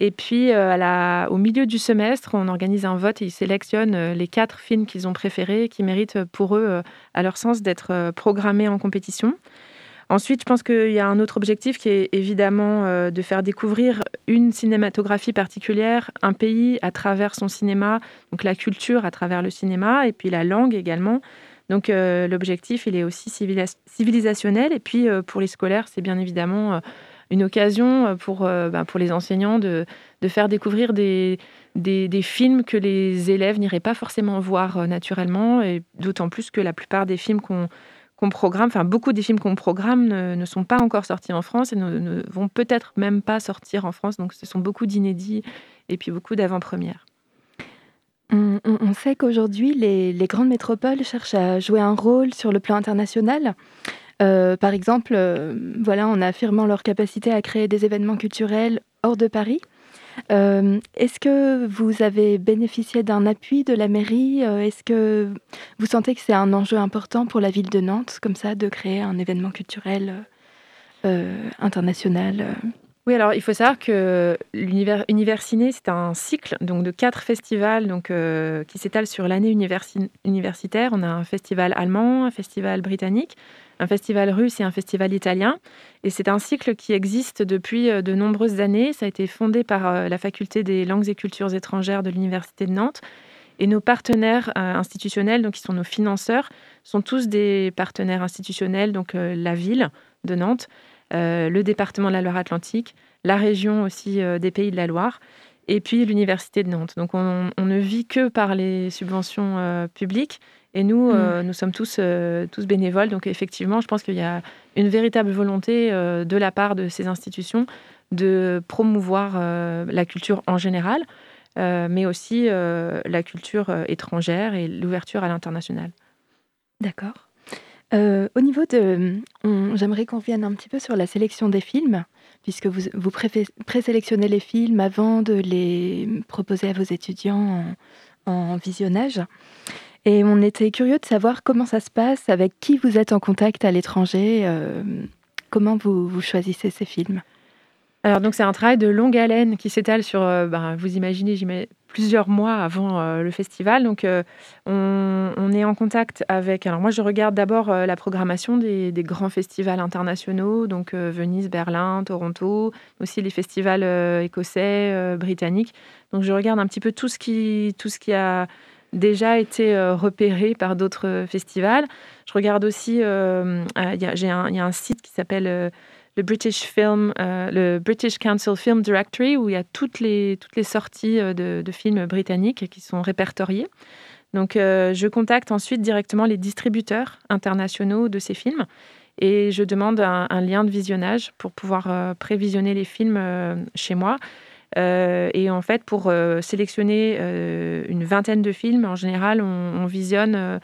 Et puis, euh, à la- au milieu du semestre, on organise un vote et ils sélectionnent euh, les quatre films qu'ils ont préférés, et qui méritent euh, pour eux, euh, à leur sens, d'être euh, programmés en compétition. Ensuite, je pense qu'il y a un autre objectif qui est évidemment euh, de faire découvrir une cinématographie particulière, un pays à travers son cinéma, donc la culture à travers le cinéma, et puis la langue également. Donc euh, l'objectif, il est aussi civilis- civilisationnel. Et puis euh, pour les scolaires, c'est bien évidemment une occasion pour, ben, pour les enseignants de, de faire découvrir des, des, films que les élèves n'iraient pas forcément voir naturellement, et d'autant plus que la plupart des films qu'on qu'on programme, enfin beaucoup des films qu'on programme ne, sont pas encore sortis en France et ne, vont peut-être même pas sortir en France. Donc ce sont beaucoup d'inédits et puis beaucoup d'avant-premières. On, sait qu'aujourd'hui, les, les grandes métropoles cherchent à jouer un rôle sur le plan international. Euh, par exemple, euh, voilà, en affirmant leur capacité à créer des événements culturels hors de Paris. Euh, Est-ce que vous avez bénéficié d'un appui de la mairie? Euh, Est-ce que vous sentez que c'est un enjeu important pour la ville de Nantes, comme ça, de créer un événement culturel euh, international Oui, alors il faut savoir que l'univers Univers Ciné, c'est un cycle donc de quatre festivals donc, qui s'étalent sur l'année universi- universitaire. On a un festival allemand, un festival britannique, un festival russe et un festival italien. Et c'est un cycle qui existe depuis euh, de nombreuses années. Ça a été fondé par euh, la faculté des langues et cultures étrangères de l'Université de Nantes. Et nos partenaires euh, institutionnels, donc qui sont nos financeurs, sont tous des partenaires institutionnels, donc la ville de Nantes, le département de la Loire-Atlantique, la région aussi des Pays de la Loire. et puis l'Université de Nantes. Donc on, ne vit que par les subventions publiques. Et nous, euh, nous sommes tous, euh, tous bénévoles. Donc effectivement, je pense qu'il y a une véritable volonté euh, de la part de ces institutions de promouvoir la culture en général, mais aussi la culture étrangère et l'ouverture à l'international. D'accord. Euh, au niveau de... J'aimerais qu'on revienne un petit peu sur la sélection des films, puisque vous, vous présélectionnez les films avant de les proposer à vos étudiants en, en visionnage. Et on était curieux de savoir comment ça se passe, avec qui vous êtes en contact à l'étranger, euh, comment vous, choisissez ces films? Alors donc c'est un travail de longue haleine qui s'étale sur, ben, vous imaginez, j'imagine, plusieurs mois avant euh, le festival. Donc on, est en contact avec, alors moi je regarde d'abord la programmation des, des grands festivals internationaux, donc Venise, Berlin, Toronto, aussi les festivals écossais, britanniques. Donc je regarde un petit peu tout ce qui, tout ce qui a déjà été euh, repéré par d'autres festivals. Je regarde aussi, euh, euh, un- il y, a un site qui s'appelle le British Film, le British Council Film Directory, où il y a toutes les, toutes les sorties de, films britanniques qui sont répertoriées. Donc, je contacte ensuite directement les distributeurs internationaux de ces films et je demande un, lien de visionnage pour pouvoir prévisionner les films chez moi. Euh, et en fait, pour euh, sélectionner euh, une vingtaine de films, en général, on, on visionne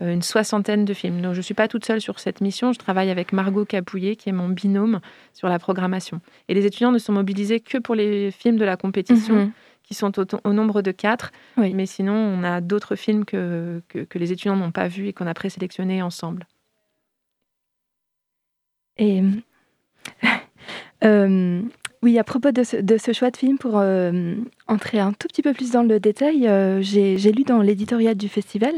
une soixantaine de films. Donc, je ne suis pas toute seule sur cette mission. Je travaille avec Margot Capouillet, qui est mon binôme sur la programmation. Et les étudiants ne sont mobilisés que pour les films de la compétition, Mhm. qui sont au, au nombre de quatre. Oui. Mais sinon, on a d'autres films que, que, que les étudiants n'ont pas vus et qu'on a présélectionnés ensemble. Et euh, oui, à propos de ce, choix de film, pour euh, entrer un tout petit peu plus dans le détail, euh, j'ai lu dans l'éditorial du festival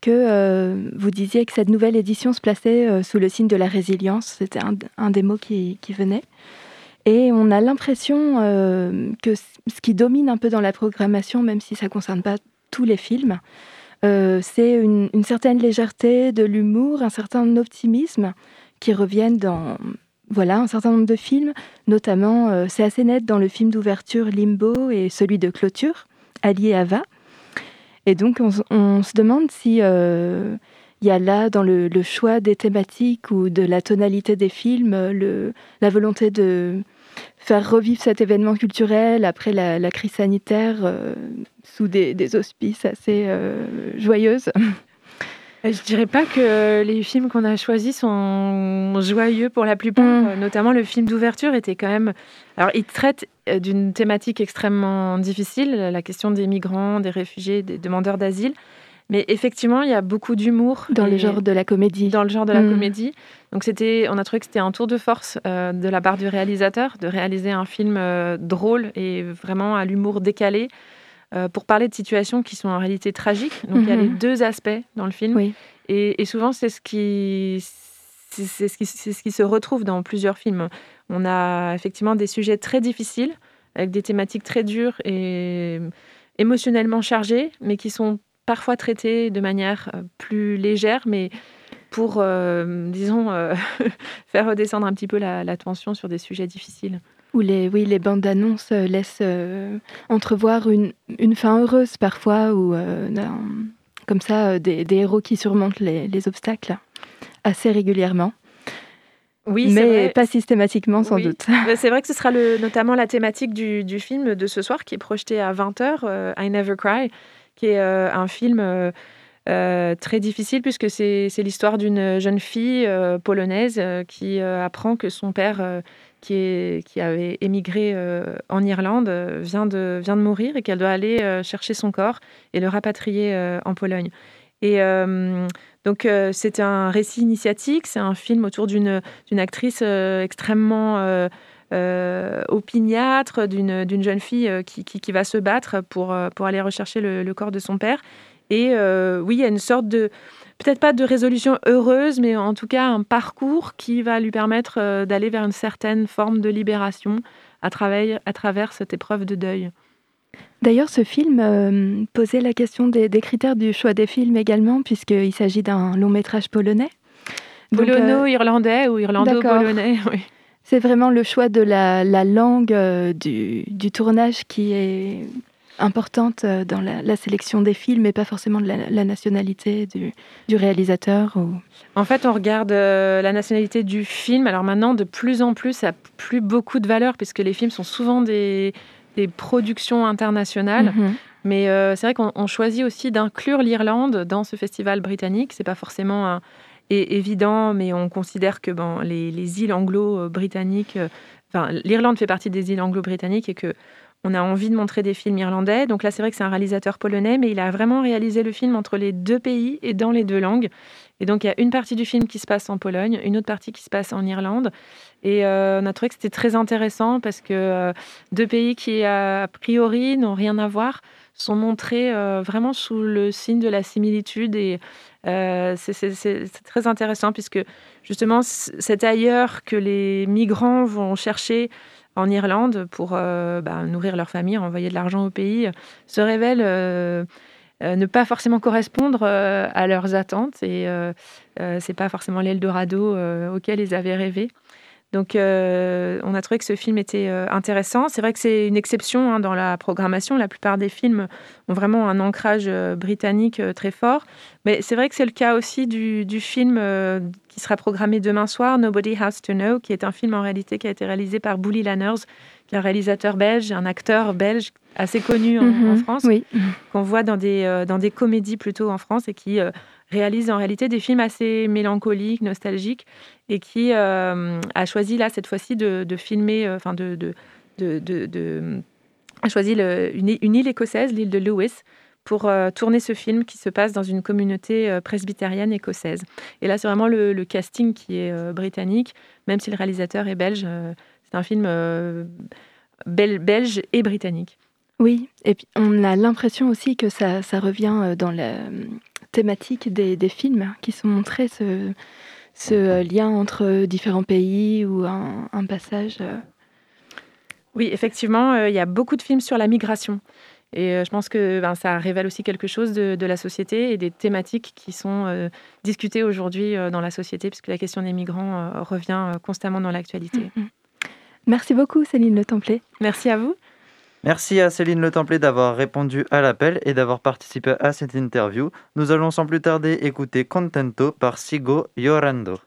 que euh, vous disiez que cette nouvelle édition se plaçait sous le signe de la résilience. C'était un, des mots qui, venait. Et on a l'impression que ce qui domine un peu dans la programmation, même si ça ne concerne pas tous les films, c'est une certaine légèreté, de l'humour, un certain optimisme qui reviennent dans voilà, un certain nombre de films. Notamment, euh, c'est assez net dans le film d'ouverture Limbo et celui de clôture, et Ava. Et donc, on, se demande si euh, il y a là, dans le, choix des thématiques ou de la tonalité des films, euh, la volonté de faire revivre cet événement culturel après la, crise sanitaire sous des, auspices assez joyeuses. Euh, Je dirais pas que les films qu'on a choisis sont joyeux pour la plupart. Mm. Euh, Notamment le film d'ouverture était quand même. Alors, il traite euh, d'une thématique extrêmement difficile, la question des migrants, des réfugiés, des demandeurs d'asile. Mais effectivement, il y a beaucoup d'humour Dans le genre de la comédie. dans le genre de la Mm. comédie. Donc c'était, on a trouvé que c'était un tour de force euh, de la part du réalisateur de réaliser un film euh, drôle et vraiment à l'humour décalé euh, pour parler de situations qui sont en réalité tragiques. Donc il y a Mhm. les deux aspects dans le film. Oui. Et, et souvent c'est ce qui c'est ce qui c'est ce qui se retrouve dans plusieurs films. On a effectivement des sujets très difficiles avec des thématiques très dures et émotionnellement chargées, mais qui sont parfois traités de manière euh, plus légère, mais pour, euh, disons, euh, faire redescendre un petit peu la, la tension sur des sujets difficiles. Où les, oui, les bandes annonces euh, laissent euh, entrevoir une, une fin heureuse parfois, ou euh, comme ça, des, des héros qui surmontent les, les obstacles assez régulièrement. Oui, mais vrai. pas systématiquement, sans Oui. doute. Mais C'est vrai que ce sera le, notamment la thématique du, du film de ce soir qui est projeté à 20h, I Never Cry, qui est euh, un film euh, très difficile puisque c'est l'histoire d'une jeune fille polonaise qui apprend que son père, qui, avait émigré euh, en Irlande, euh, vient, de, vient de mourir et qu'elle doit aller euh, chercher son corps et le rapatrier en Pologne. Et donc, c'est un récit initiatique, c'est un film autour d'une actrice extrêmement opiniâtre, d'une jeune fille qui, qui, va se battre pour, pour aller rechercher le, corps de son père. Et oui, il y a une sorte de, peut-être pas de résolution heureuse, mais en tout cas un parcours qui va lui permettre euh, d'aller vers une certaine forme de libération à travers, à travers cette épreuve de deuil. D'ailleurs, ce film euh, posait la question des, des critères du choix des films également, puisqu'il s'agit d'un long métrage polonais. Donc, euh, Polono-irlandais ou irlando-polonais, oui. C'est vraiment le choix de la, la langue euh, du, du, tournage qui est importante euh, dans la, la, sélection des films et pas forcément de la, la nationalité du, du réalisateur. Ou... En fait, on regarde euh, la nationalité du film. Alors maintenant, de plus en plus, ça n'a plus beaucoup de valeur puisque les films sont souvent des, des productions internationales. Mm -hmm. Mais euh, c'est vrai qu'on choisit aussi d'inclure l'Irlande dans ce festival britannique. C'est pas forcément un, évident, mais on considère que bon, les, les îles anglo-britanniques, enfin, l'Irlande fait partie des îles anglo-britanniques et que on a envie de montrer des films irlandais. Donc là, c'est vrai que c'est un réalisateur polonais, mais il a vraiment réalisé le film entre les deux pays et dans les deux langues. Et donc, il y a une partie du film qui se passe en Pologne, une autre partie qui se passe en Irlande. Et euh, on a trouvé que c'était très intéressant parce que euh, deux pays qui, a priori, n'ont rien à voir, sont montrés euh, vraiment sous le signe de la similitude. Et c'est très intéressant puisque, justement, c'est ailleurs que les migrants vont chercher en Irlande pour euh, bah, nourrir leur famille, envoyer de l'argent au pays, se révèle euh, euh, ne pas forcément correspondre à leurs attentes et c'est pas forcément l'Eldorado auquel ils avaient rêvé. Donc, euh, on a trouvé que ce film était euh, intéressant. C'est vrai que c'est une exception hein, dans la programmation. La plupart des films ont vraiment un ancrage euh, britannique très fort. Mais c'est vrai que c'est le cas aussi du, du film qui sera programmé demain soir, Nobody Has to Know, qui est un film en réalité qui a été réalisé par Bully Lanners, qui est un réalisateur belge, un acteur belge assez connu en, en France, oui. qu'on voit dans des, dans des comédies plutôt en France et qui réalise en réalité des films assez mélancoliques, nostalgiques, et qui euh, a choisi là cette fois-ci de, de, filmer, enfin de, de, de, a choisi le, une, une, île écossaise, l'île de Lewis, pour euh, tourner ce film qui se passe dans une communauté euh, presbytérienne écossaise. Et là, c'est vraiment le, le, casting qui est euh, britannique, même si le réalisateur est belge. Euh, c'est un film euh, bel, belge et britannique. Oui, et puis on a l'impression aussi que ça, ça revient dans la thématique des, des, films qui sont montrés, ce, ce, lien entre différents pays ou un, un passage. Euh. Oui, effectivement, euh, il y a beaucoup de films sur la migration. Et euh, je pense que ben, ça révèle aussi quelque chose de, de, la société et des thématiques qui sont euh, discutées aujourd'hui euh, dans la société, puisque la question des migrants revient constamment dans l'actualité. Mm -hmm. Merci beaucoup, Céline Le Templet. Merci à vous. Merci à Céline Le Templet d'avoir répondu à l'appel et d'avoir participé à cette interview. Nous allons sans plus tarder écouter Contento par Sigo Llorando.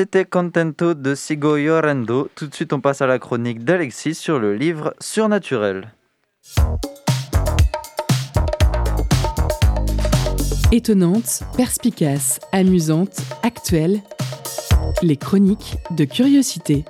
C'était Contento de Sigo Llorendo. Tout de suite, on passe à la chronique d'Alexis sur le livre Surnaturel. Étonnante, perspicace, amusante, actuelle. Les chroniques de curiosité.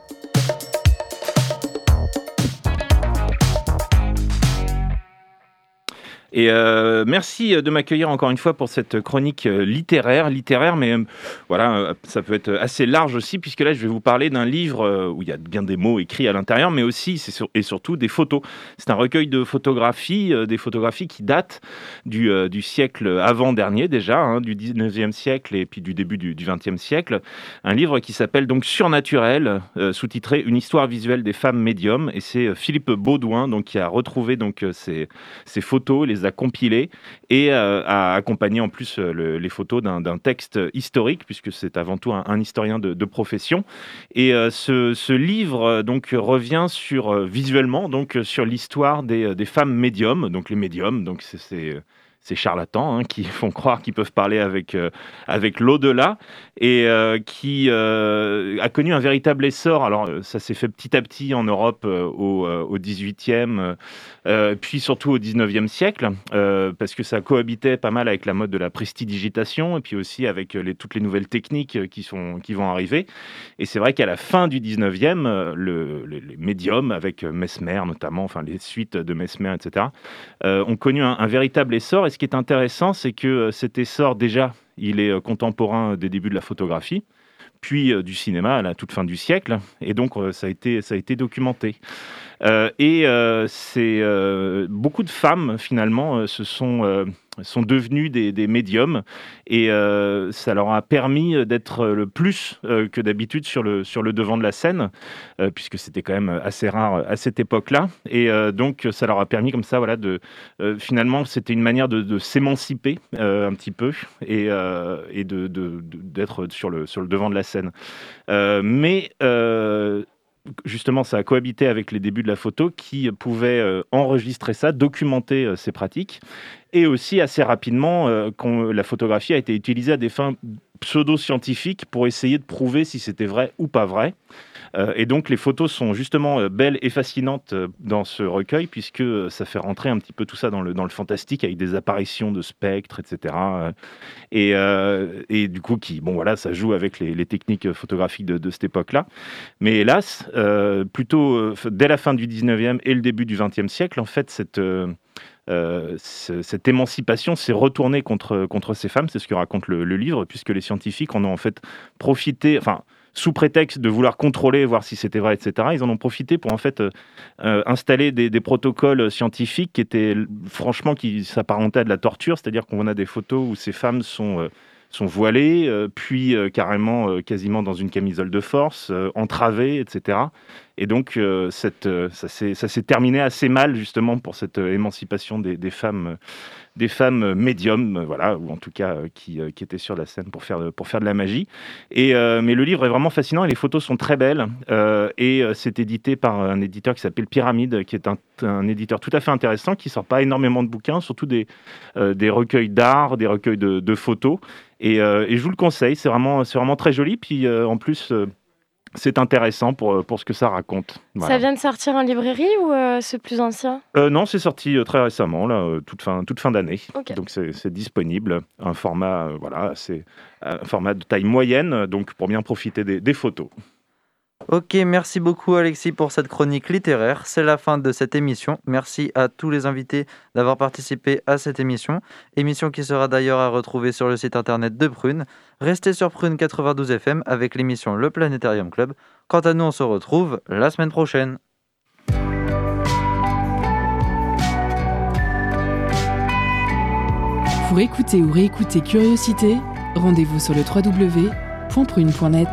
Et euh, merci de m'accueillir encore une fois pour cette chronique euh, littéraire, littéraire, mais euh, voilà, euh, ça peut être assez large aussi, puisque là, je vais vous parler d'un livre euh, où il y a bien des mots écrits à l'intérieur, mais aussi et surtout des photos. C'est un recueil de photographies, euh, des photographies qui datent du, euh, siècle avant-dernier déjà, hein, du 19e siècle et puis du début du, du 20e siècle. Un livre qui s'appelle donc Surnaturel, euh, sous-titré Une histoire visuelle des femmes médiums, et c'est euh, Philippe Baudouin donc qui a retrouvé donc euh, ces, ces photos, les a compilées et euh, a accompagné en plus euh, le- les photos d'un texte historique, puisque c'est avant tout un, historien de, profession. Et euh, ce, livre donc revient sur visuellement donc sur l'histoire des, des femmes médiums, donc les médiums, donc c'est- ces charlatans hein, qui font croire qu'ils peuvent parler avec, euh, avec l'au-delà et euh, qui euh, a connu un véritable essor. Alors, ça s'est fait petit à petit en Europe au, au 18e, euh, puis surtout au 19e siècle, parce que ça cohabitait pas mal avec la mode de la prestidigitation et puis aussi avec toutes les nouvelles techniques qui, sont, qui vont arriver. Et c'est vrai qu'à la fin du 19e, euh, le- le- les médiums, avec Mesmer notamment, enfin les suites de Mesmer, etc., ont connu un, véritable essor. Qui est intéressant, c'est que euh, cet essor, déjà, il est euh, contemporain des débuts de la photographie, puis euh, du cinéma à la toute fin du siècle. Et donc, euh, ça, a été, ça a été documenté. Euh, et euh, c'est euh, beaucoup de femmes finalement euh, se sont euh, sont devenues des, médiums et euh, ça leur a permis d'être le plus euh, que d'habitude sur le sur le devant de la scène euh, puisque c'était quand même assez rare à cette époque-là. Et donc ça leur a permis comme ça voilà de finalement c'était une manière de, s'émanciper un petit peu et, et d'être sur le sur le devant de la scène. Mais justement, ça a cohabité avec les débuts de la photo qui pouvaient euh, enregistrer ça, documenter euh, ces pratiques. Et aussi, assez rapidement, euh, la photographie a été utilisée à des fins pseudo-scientifiques pour essayer de prouver si c'était vrai ou pas vrai. Euh, et donc, les photos sont justement euh, belles et fascinantes euh, dans ce recueil, puisque ça fait rentrer un petit peu tout ça dans le, dans le fantastique, avec des apparitions de spectres, etc. et, et du coup, qui, bon, voilà, ça joue avec les, techniques photographiques de, cette époque-là. Mais hélas, plutôt dès la fin du 19e et le début du 20e siècle, en fait, cette, ce- cette émancipation s'est retournée contre, contre ces femmes. C'est ce que raconte le, le livre, puisque les scientifiques en ont en fait profité, enfin, sous prétexte de vouloir contrôler, voir si c'était vrai, etc., ils en ont profité pour en fait euh, euh, installer des, des protocoles scientifiques qui étaient franchement qui s'apparentaient à de la torture, c'est-à-dire qu'on a des photos où ces femmes sont euh, sont voilées, puis carrément quasiment dans une camisole de force, entravées, etc. Et donc euh, euh, ça s'est terminé assez mal justement pour cette euh, émancipation des, femmes, des femmes médiums, voilà, ou en tout cas qui, étaient sur la scène pour faire de, la magie. Mais le livre est vraiment fascinant et les photos sont très belles. et c'est édité par un éditeur qui s'appelle Pyramide, qui est un, éditeur tout à fait intéressant, qui sort pas énormément de bouquins, surtout des, recueils d'art, des recueils de, photos. Et, je vous le conseille, c'est vraiment, très joli. Puis en plus, c'est intéressant pour, euh, pour ce que ça raconte. Voilà. Ça vient de sortir en librairie ou euh, c'est plus ancien? Euh, non, c'est sorti très récemment, là, toute fin, toute fin d'année. Donc c'est disponible, un format, euh, voilà, c'est un format de taille moyenne, donc pour bien profiter des, des photos. Ok, merci beaucoup Alexis pour cette chronique littéraire. C'est la fin de cette émission. Merci à tous les invités d'avoir participé à cette émission. Émission qui sera d'ailleurs à retrouver sur le site internet de Prune. Restez sur Prune 92 FM avec l'émission Le Planétarium Club. Quant à nous, on se retrouve la semaine prochaine. Pour écouter ou réécouter Curiosité, rendez-vous sur le www.prune.net.